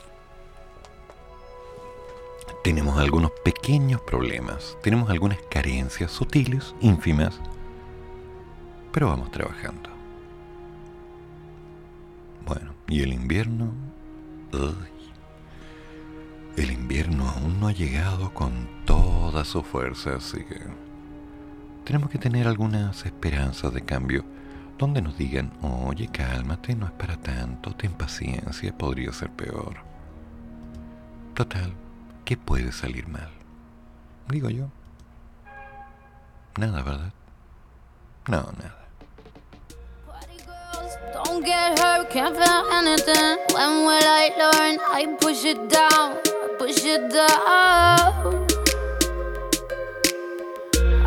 tenemos algunos pequeños problemas, tenemos algunas carencias sutiles, ínfimas, pero vamos trabajando. Bueno, y el invierno... el invierno aún no ha llegado con toda su fuerza, así que tenemos que tener algunas esperanzas de cambio donde nos digan, oye, cálmate, no es para tanto, ten paciencia, podría ser peor. Total, ¿qué puede salir mal? Digo yo. Nada, ¿verdad? No, nada. Don't get hurt, can't feel anything. When will I learn? I push it down, push it down.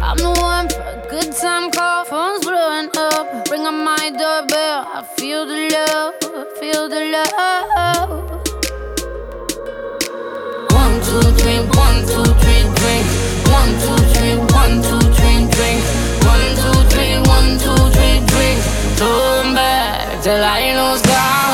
I'm the one for a good time call, phone's blowing up. Ring on my doorbell, I feel the love, feel the love. One, two, three, one, two, three, drink. One, two, three, one, two, three, drink. One, two, three, one, two, three, drink. Turn back till I lose God.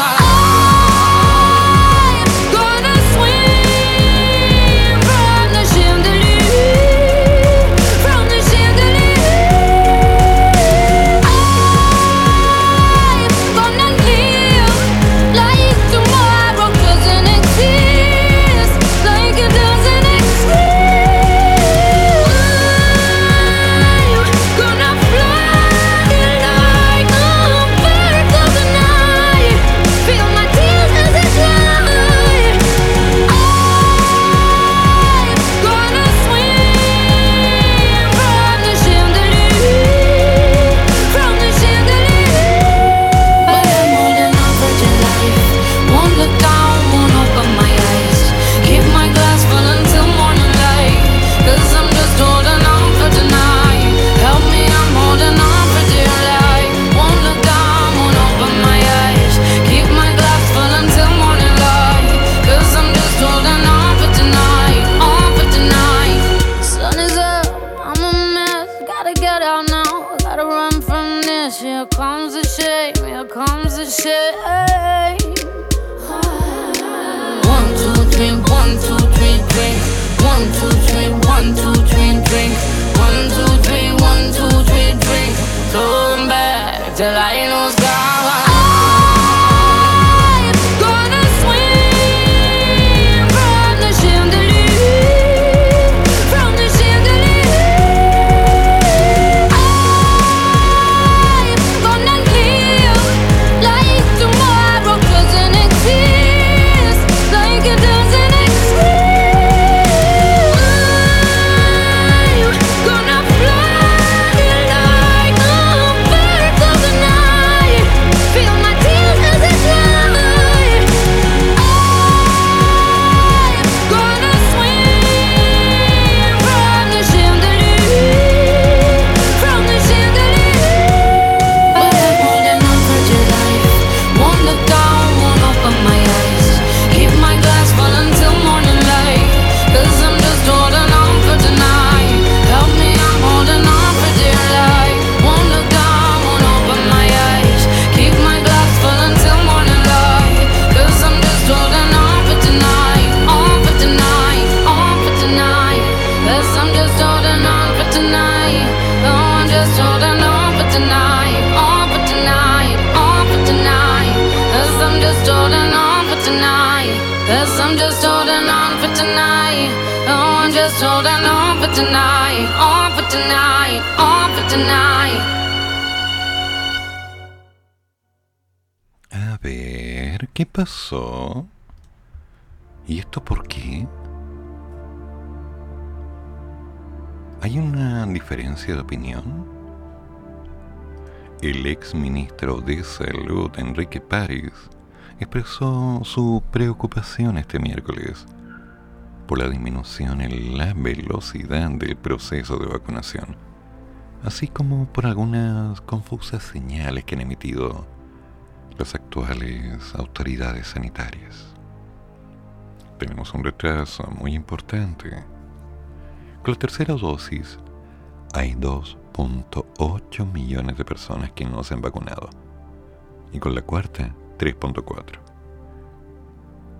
Ministro de Salud, Enrique París, expresó su preocupación este miércoles por la disminución en la velocidad del proceso de vacunación, así como por algunas confusas señales que han emitido las actuales autoridades sanitarias. Tenemos un retraso muy importante. Con la tercera dosis hay 2.8 millones de personas que no se han vacunado y con la cuarta 3.4.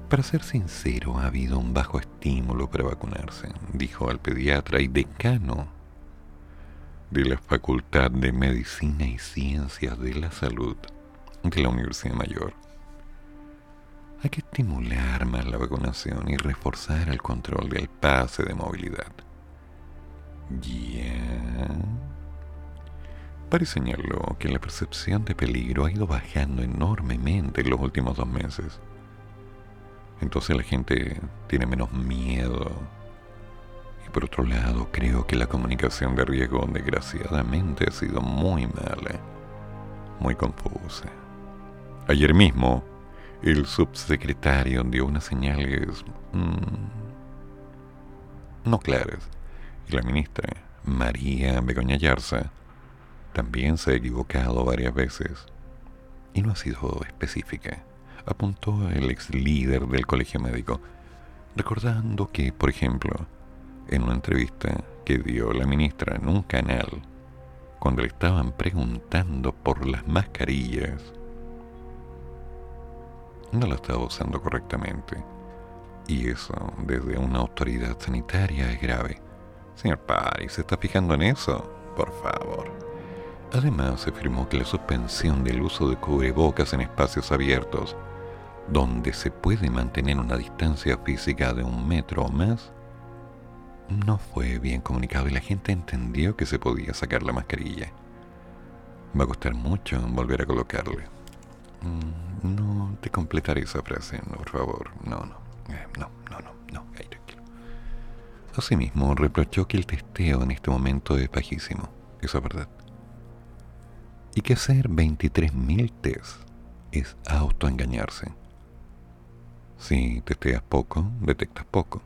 Para ser sincero, ha habido un bajo estímulo para vacunarse, dijo al pediatra y decano de la Facultad de Medicina y Ciencias de la Salud de la Universidad Mayor. Hay que estimular más la vacunación y reforzar el control del pase de movilidad. Ya. Parece señaló que la percepción de peligro ha ido bajando enormemente en los últimos dos meses entonces la gente tiene menos miedo. Y por otro lado, creo que la comunicación de riesgo desgraciadamente ha sido muy mala, muy confusa. Ayer mismo, el subsecretario dio unas señales mm, no claras. Y la ministra, María Begoña Yarza, también se ha equivocado varias veces y no ha sido específica apuntó el ex líder del colegio médico, recordando que, por ejemplo, en una entrevista que dio la ministra en un canal, cuando le estaban preguntando por las mascarillas, no la estaba usando correctamente. Y eso, desde una autoridad sanitaria, es grave. Señor Pari, ¿se está fijando en eso? Por favor. Además, se afirmó que la suspensión del uso de cubrebocas en espacios abiertos donde se puede mantener una distancia física de un metro o más, no fue bien comunicado y la gente entendió que se podía sacar la mascarilla. Va a costar mucho volver a colocarle. Mm, no te completaré esa frase, por favor. No, no. Eh, no, no, no, no. Ahí tranquilo. Asimismo, reprochó que el testeo en este momento es bajísimo. Eso es verdad. Y que hacer 23.000 tests es autoengañarse. Si testeas poco, detectas poco.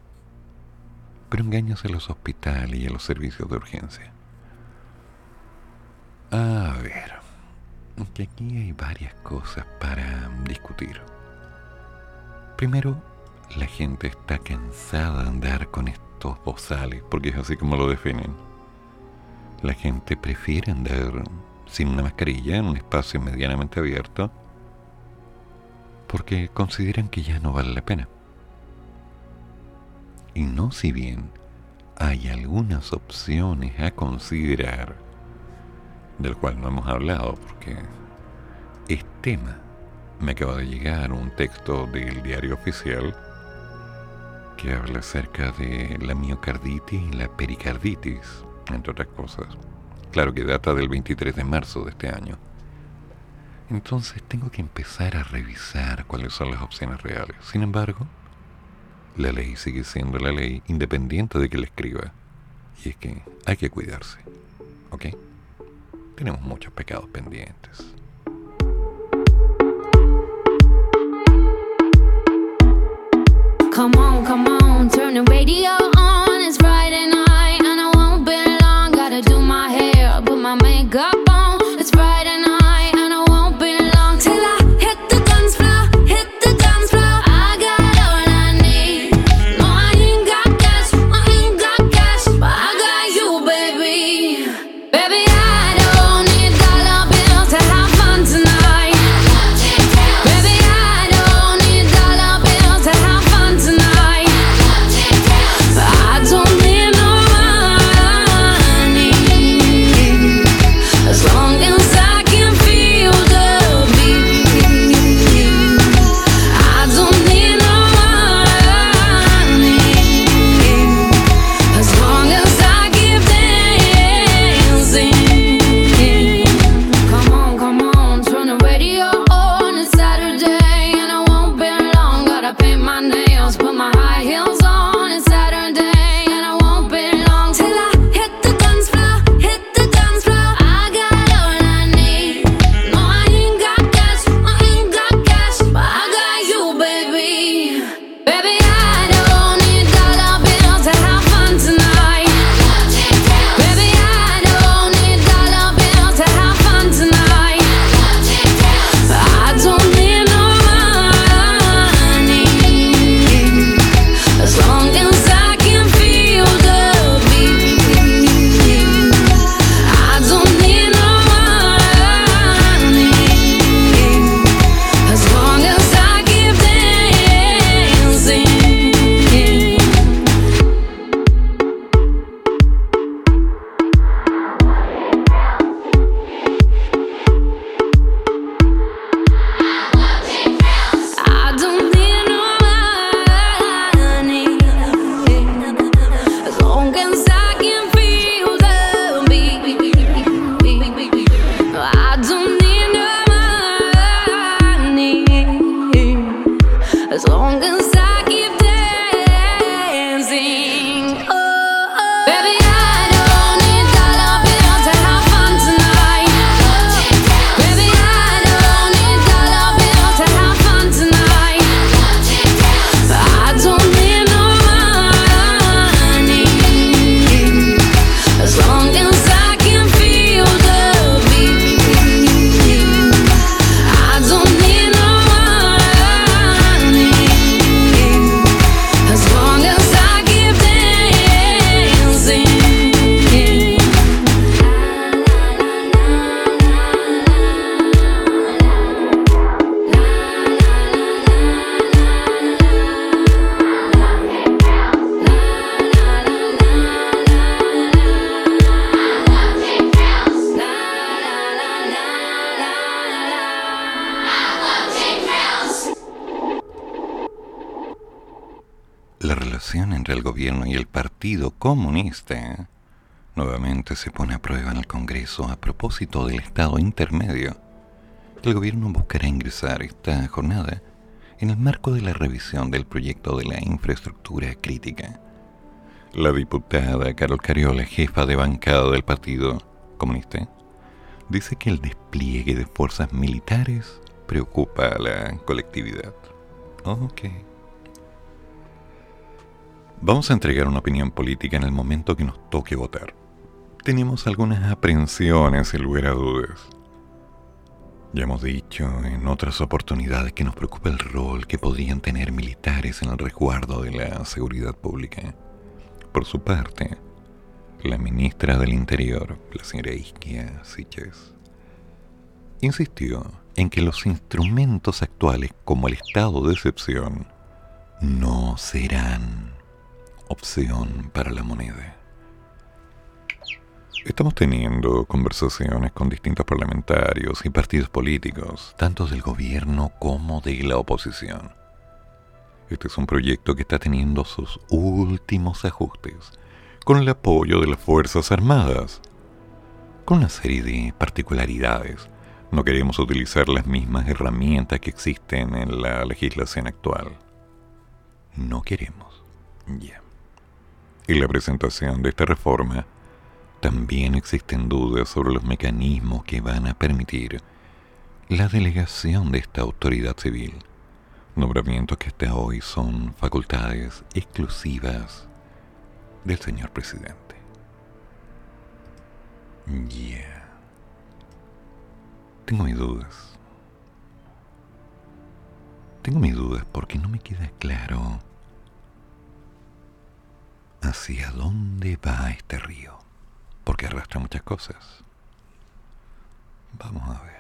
Pero engañas a los hospitales y a los servicios de urgencia. A ver, que aquí hay varias cosas para discutir. Primero, la gente está cansada de andar con estos bozales, porque es así como lo definen. La gente prefiere andar sin una mascarilla en un espacio medianamente abierto porque consideran que ya no vale la pena. Y no si bien hay algunas opciones a considerar, del cual no hemos hablado porque es tema. Me acaba de llegar un texto del diario oficial que habla acerca de la miocarditis y la pericarditis, entre otras cosas. Claro que data del 23 de marzo de este año. Entonces tengo que empezar a revisar cuáles son las opciones reales. Sin embargo, la ley sigue siendo la ley independiente de que la escriba. Y es que hay que cuidarse. ¿Ok? Tenemos muchos pecados pendientes. Come on, come on, turn the radio on. It's Friday gobierno y el Partido Comunista nuevamente se pone a prueba en el Congreso a propósito del estado intermedio. El gobierno buscará ingresar esta jornada en el marco de la revisión del proyecto de la infraestructura crítica. La diputada Carol Cariola, jefa de bancada del Partido Comunista, dice que el despliegue de fuerzas militares preocupa a la colectividad. Ok. Vamos a entregar una opinión política en el momento que nos toque votar. Tenemos algunas aprensiones, sin lugar a dudas. Ya hemos dicho en otras oportunidades que nos preocupa el rol que podrían tener militares en el resguardo de la seguridad pública. Por su parte, la ministra del Interior, la señora Isquia Siches, insistió en que los instrumentos actuales como el estado de excepción no serán opción para la moneda. Estamos teniendo conversaciones con distintos parlamentarios y partidos políticos, tanto del gobierno como de la oposición. Este es un proyecto que está teniendo sus últimos ajustes, con el apoyo de las Fuerzas Armadas, con una serie de particularidades. No queremos utilizar las mismas herramientas que existen en la legislación actual. No queremos. Ya. Y la presentación de esta reforma también existen dudas sobre los mecanismos que van a permitir la delegación de esta autoridad civil, nombramientos que hasta hoy son facultades exclusivas del señor presidente. Yeah. Tengo mis dudas. Tengo mis dudas porque no me queda claro hacia dónde va este río, porque arrastra muchas cosas. Vamos a ver.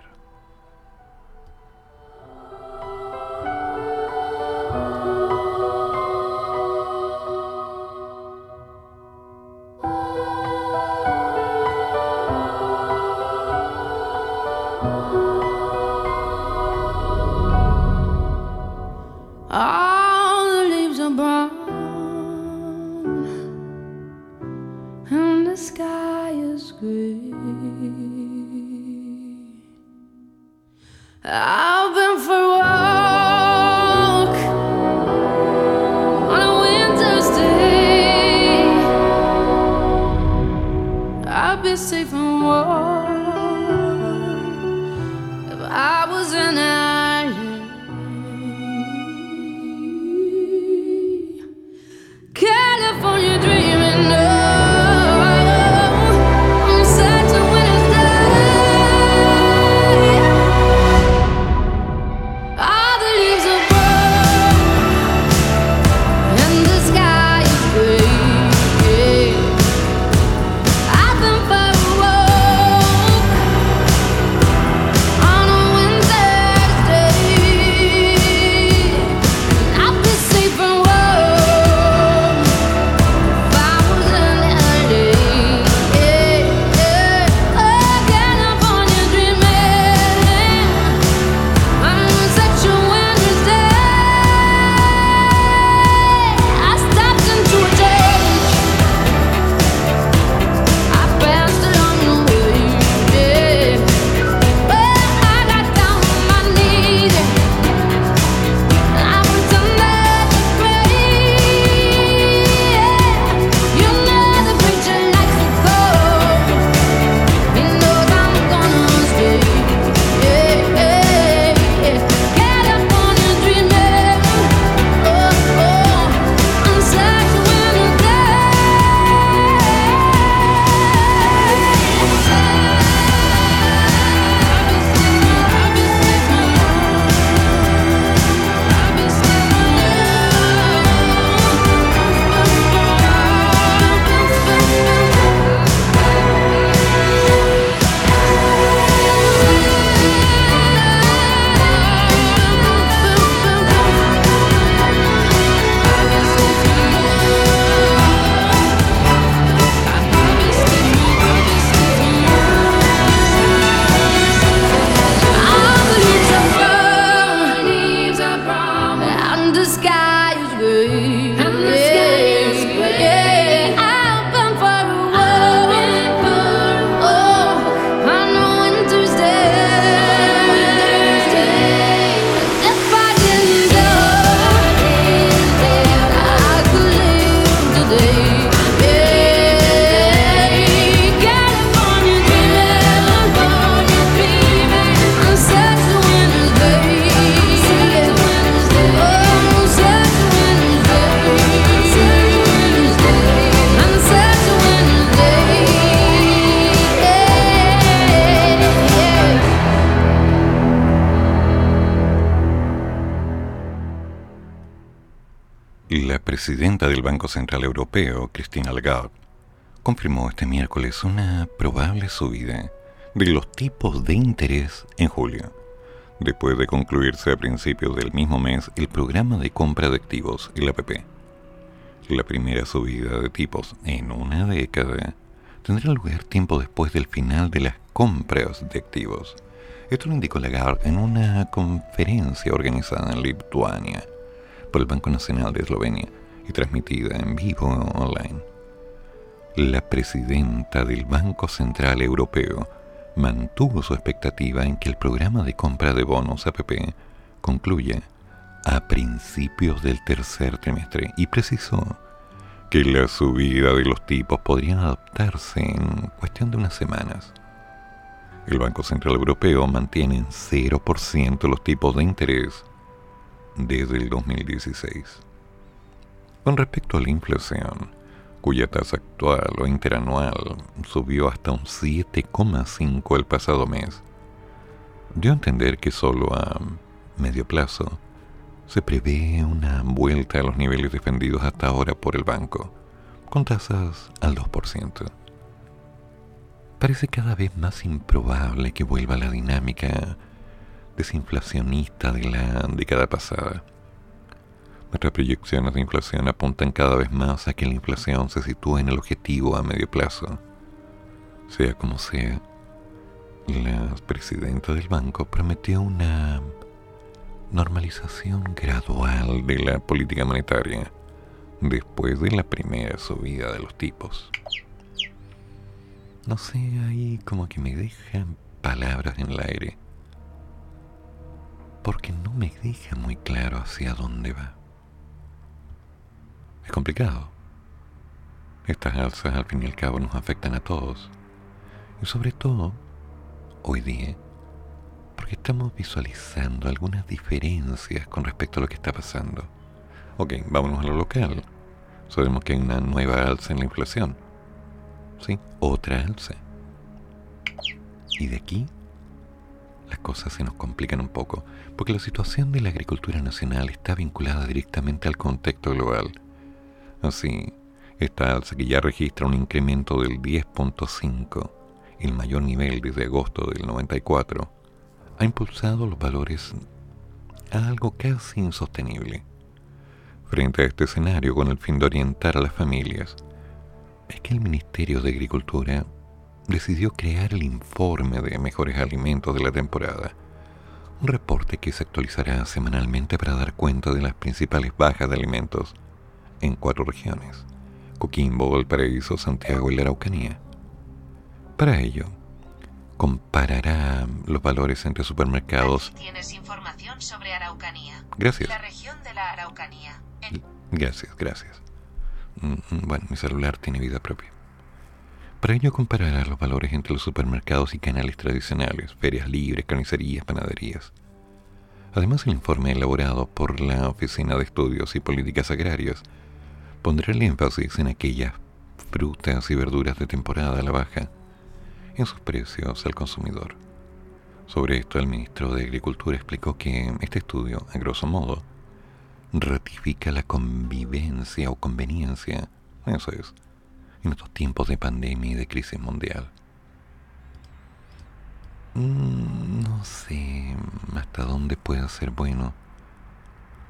highest grade. I've been for a walk on a winter's day. I've been safe from warm. Presidenta del Banco Central Europeo, Christine Lagarde, confirmó este miércoles una probable subida de los tipos de interés en julio, después de concluirse a principios del mismo mes el programa de compra de activos, el APP. La primera subida de tipos en una década tendrá lugar tiempo después del final de las compras de activos. Esto lo indicó Lagarde en una conferencia organizada en Lituania por el Banco Nacional de Eslovenia y transmitida en vivo online. La presidenta del Banco Central Europeo mantuvo su expectativa en que el programa de compra de bonos APP concluya a principios del tercer trimestre y precisó que la subida de los tipos podría adaptarse en cuestión de unas semanas. El Banco Central Europeo mantiene en 0% los tipos de interés desde el 2016. Con respecto a la inflación, cuya tasa actual o interanual subió hasta un 7,5 el pasado mes, dio a entender que solo a medio plazo se prevé una vuelta a los niveles defendidos hasta ahora por el banco, con tasas al 2%. Parece cada vez más improbable que vuelva la dinámica desinflacionista de la década pasada. Nuestras proyecciones de inflación apuntan cada vez más a que la inflación se sitúe en el objetivo a medio plazo. Sea como sea, la presidenta del banco prometió una normalización gradual de la política monetaria después de la primera subida de los tipos. No sé, ahí como que me dejan palabras en el aire porque no me deja muy claro hacia dónde va. Es complicado. Estas alzas al fin y al cabo nos afectan a todos. Y sobre todo, hoy día, porque estamos visualizando algunas diferencias con respecto a lo que está pasando. Ok, vámonos a lo local. Sabemos que hay una nueva alza en la inflación. ¿Sí? Otra alza. Y de aquí las cosas se nos complican un poco, porque la situación de la agricultura nacional está vinculada directamente al contexto global. Así, esta alza que ya registra un incremento del 10.5, el mayor nivel desde agosto del 94, ha impulsado los valores a algo casi insostenible. Frente a este escenario, con el fin de orientar a las familias, es que el Ministerio de Agricultura decidió crear el informe de mejores alimentos de la temporada, un reporte que se actualizará semanalmente para dar cuenta de las principales bajas de alimentos en cuatro regiones, Coquimbo, Valparaíso, Santiago y la Araucanía. Para ello, comparará los valores entre supermercados. tienes información sobre Araucanía. Gracias. La región de la Araucanía. Gracias, gracias. Mm, mm, bueno, mi celular tiene vida propia. Para ello comparará los valores entre los supermercados y canales tradicionales, ferias libres, carnicerías, panaderías. Además, el informe elaborado por la Oficina de Estudios y Políticas Agrarias pondrá el énfasis en aquellas frutas y verduras de temporada a la baja en sus precios al consumidor. Sobre esto, el ministro de Agricultura explicó que este estudio, a grosso modo, ratifica la convivencia o conveniencia, eso es, en estos tiempos de pandemia y de crisis mundial. Mm, no sé hasta dónde puede ser bueno.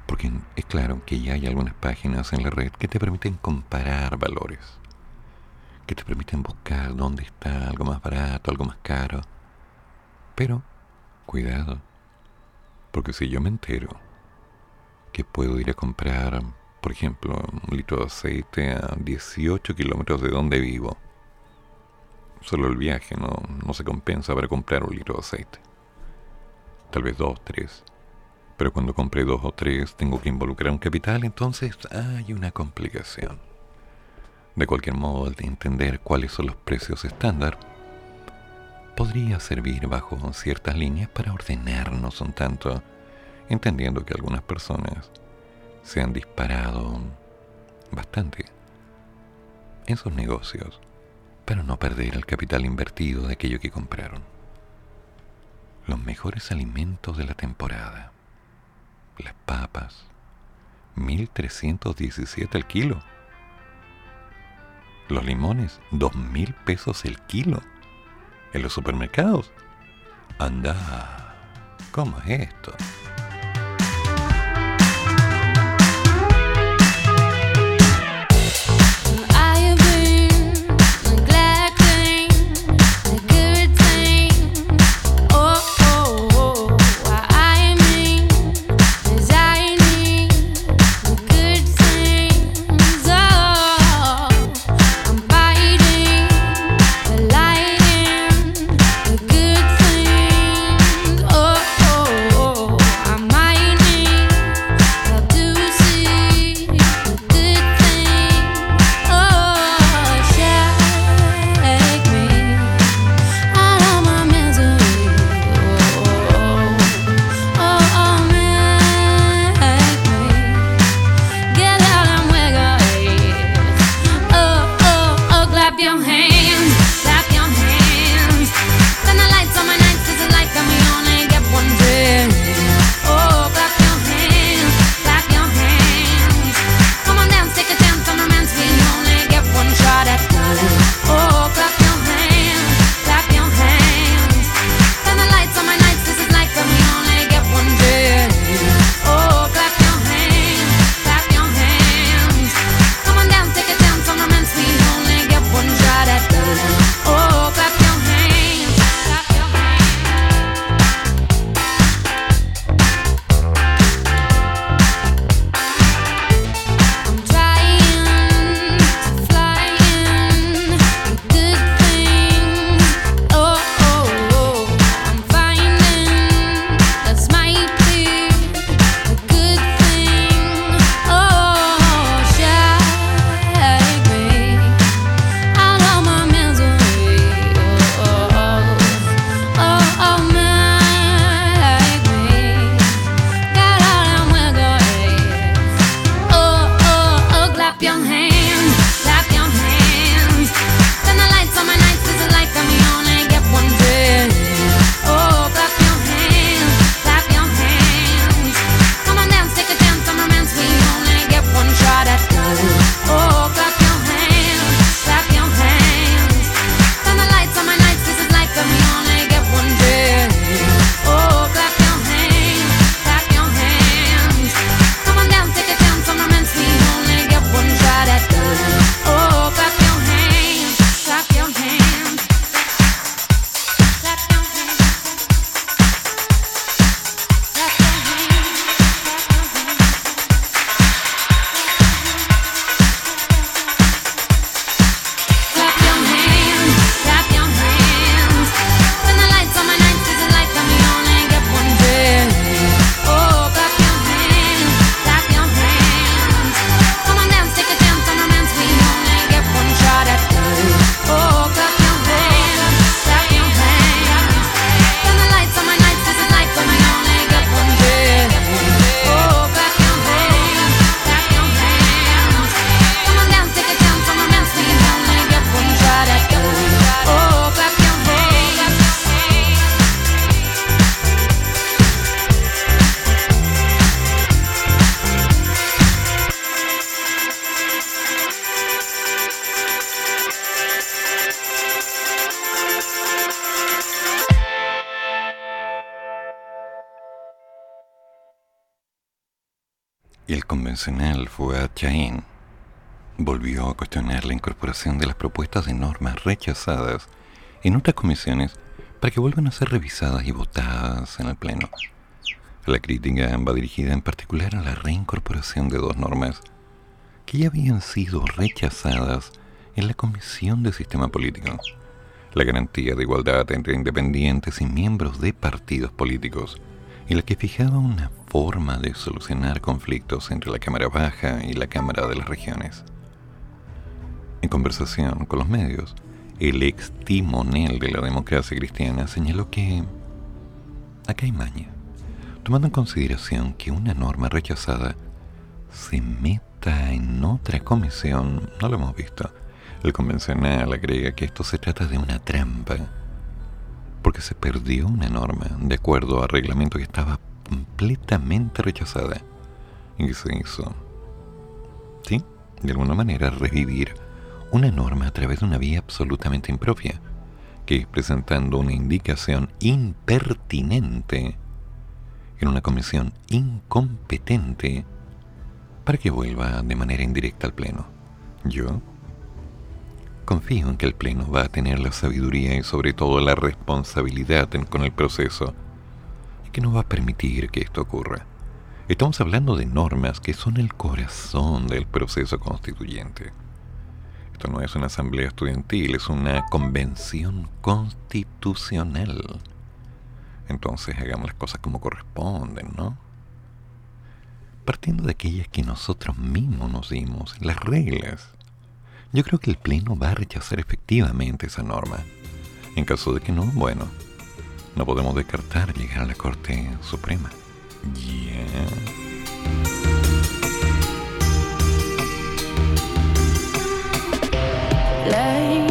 Porque es claro que ya hay algunas páginas en la red que te permiten comparar valores. Que te permiten buscar dónde está algo más barato, algo más caro. Pero, cuidado. Porque si yo me entero que puedo ir a comprar por ejemplo, un litro de aceite a 18 kilómetros de donde vivo. Solo el viaje no, no se compensa para comprar un litro de aceite. Tal vez dos, tres. Pero cuando compré dos o tres tengo que involucrar un capital, entonces hay una complicación. De cualquier modo, de entender cuáles son los precios estándar podría servir bajo ciertas líneas para ordenarnos un tanto, entendiendo que algunas personas se han disparado bastante en sus negocios para no perder el capital invertido de aquello que compraron. Los mejores alimentos de la temporada, las papas, 1.317 el kilo. Los limones, 2.000 pesos el kilo. En los supermercados. Anda, ¿cómo es esto? Volvió a cuestionar la incorporación de las propuestas de normas rechazadas en otras comisiones para que vuelvan a ser revisadas y votadas en el Pleno. La crítica va dirigida en particular a la reincorporación de dos normas que ya habían sido rechazadas en la Comisión de Sistema Político. La garantía de igualdad entre independientes y miembros de partidos políticos y la que fijaba una forma de solucionar conflictos entre la Cámara Baja y la Cámara de las Regiones. En conversación con los medios, el ex timonel de la democracia cristiana señaló que acá hay maña, tomando en consideración que una norma rechazada se meta en otra comisión, no lo hemos visto. El convencional agrega que esto se trata de una trampa porque se perdió una norma de acuerdo al reglamento que estaba completamente rechazada y que se hizo ¿sí? De alguna manera revivir una norma a través de una vía absolutamente impropia, que es presentando una indicación impertinente en una comisión incompetente para que vuelva de manera indirecta al Pleno. Yo confío en que el Pleno va a tener la sabiduría y sobre todo la responsabilidad con el proceso y que no va a permitir que esto ocurra. Estamos hablando de normas que son el corazón del proceso constituyente. Esto no es una asamblea estudiantil, es una convención constitucional. Entonces hagamos las cosas como corresponden, ¿no? Partiendo de aquellas que nosotros mismos nos dimos, las reglas. Yo creo que el Pleno va a rechazar efectivamente esa norma. En caso de que no, bueno, no podemos descartar llegar a la Corte Suprema. Down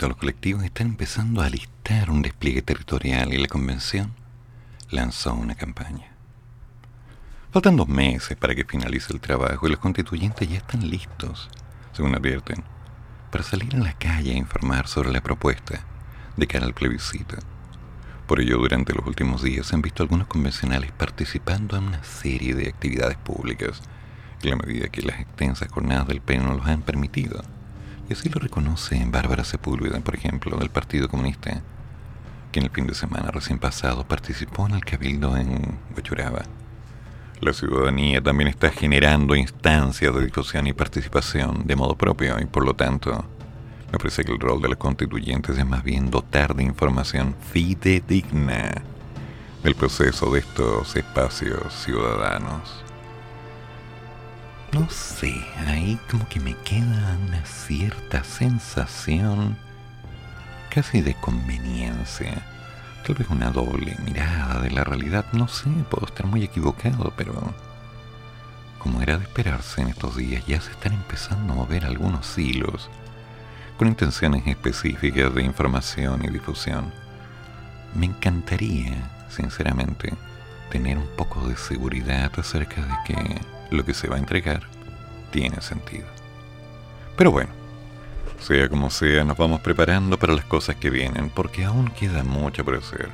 los colectivos están empezando a alistar un despliegue territorial y la convención lanzó una campaña. Faltan dos meses para que finalice el trabajo y los constituyentes ya están listos, según advierten, para salir a la calle a informar sobre la propuesta de cara al plebiscito. Por ello, durante los últimos días se han visto algunos convencionales participando en una serie de actividades públicas, en la medida que las extensas jornadas del pleno los han permitido. Y así lo reconoce Bárbara Sepúlveda, por ejemplo, del Partido Comunista, que en el fin de semana recién pasado participó en el cabildo en Huachuraba. La ciudadanía también está generando instancias de difusión y participación de modo propio y por lo tanto me parece que el rol de los constituyentes es más bien dotar de información fidedigna del proceso de estos espacios ciudadanos. No sé, ahí como que me queda una cierta sensación casi de conveniencia. Tal vez una doble mirada de la realidad, no sé, puedo estar muy equivocado, pero como era de esperarse en estos días, ya se están empezando a mover algunos hilos con intenciones específicas de información y difusión. Me encantaría, sinceramente, tener un poco de seguridad acerca de que lo que se va a entregar tiene sentido. Pero bueno, sea como sea, nos vamos preparando para las cosas que vienen, porque aún queda mucho por hacer.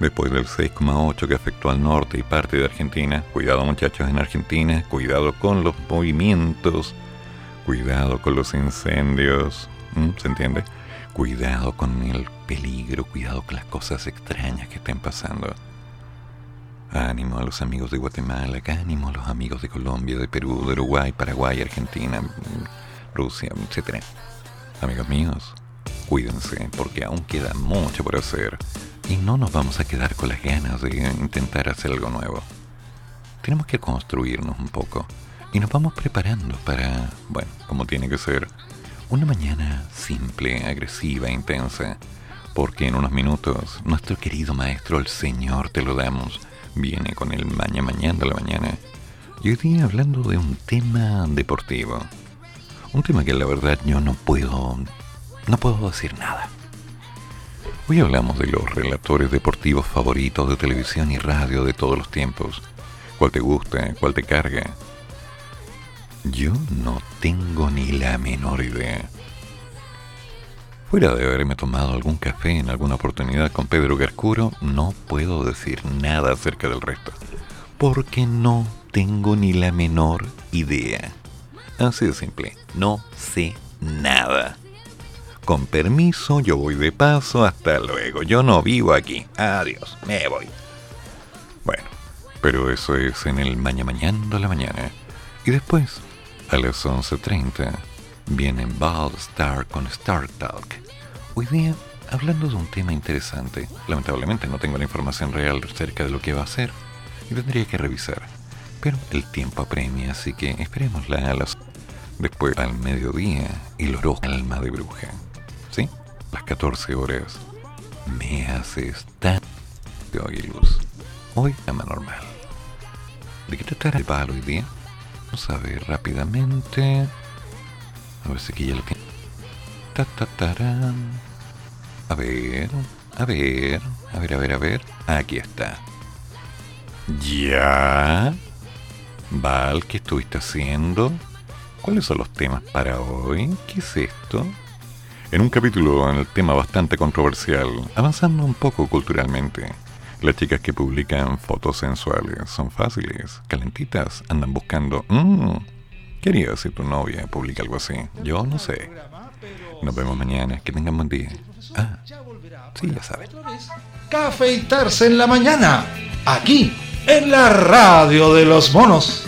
Después del 6,8 que afectó al norte y parte de Argentina, cuidado muchachos en Argentina, cuidado con los movimientos, cuidado con los incendios, ¿Se entiende? Cuidado con el peligro, cuidado con las cosas extrañas que estén pasando. Ánimo a los amigos de Guatemala, ánimo a los amigos de Colombia, de Perú, de Uruguay, Paraguay, Argentina, Rusia, etc. Amigos míos, cuídense porque aún queda mucho por hacer y no nos vamos a quedar con las ganas de intentar hacer algo nuevo. Tenemos que construirnos un poco y nos vamos preparando para, bueno, como tiene que ser, una mañana simple, agresiva, intensa, porque en unos minutos nuestro querido maestro, el Señor te lo damos, viene con el mañana mañana de la mañana. Y hoy día hablando de un tema deportivo. Un tema que la verdad yo no puedo, no puedo decir nada. Hoy hablamos de los relatores deportivos favoritos de televisión y radio de todos los tiempos. ¿Cuál te gusta? ¿Cuál te carga? Yo no tengo ni la menor idea. Fuera de haberme tomado algún café en alguna oportunidad con Pedro Garcuro, no puedo decir nada acerca del resto, porque no tengo ni la menor idea. Así de simple, no sé nada. Con permiso, yo voy de paso, hasta luego. Yo no vivo aquí. Adiós, me voy. Bueno, pero eso es en el mañana mañana de la mañana. Y después, a las 11.30 viene Bald Star con Star Talk. Hoy día hablando de un tema interesante. Lamentablemente no tengo la información real acerca de lo que va a ser y tendría que revisar. Pero el tiempo apremia, así que esperémosla a las... Después al mediodía y el oro alma de bruja. ¿Sí? Las 14 horas. Me haces tan... de luz. Hoy llama normal. ¿De qué tratará el palo hoy día? Vamos a ver rápidamente. A ver si aquí ya lo tiene. Ta, A ver, a ver, a ver, a ver, a ver. Aquí está. ¿Ya? Val, ¿qué estuviste haciendo? ¿Cuáles son los temas para hoy? ¿Qué es esto? En un capítulo en el tema bastante controversial, avanzando un poco culturalmente. Las chicas que publican fotos sensuales son fáciles, calentitas, andan buscando... Mmm, ¿Qué harías si tu novia publica algo así? Yo no sé. Nos vemos mañana. Que tengan buen día. Ah, sí, ya saben. Cafeitarse en la mañana. Aquí, en la radio de los monos.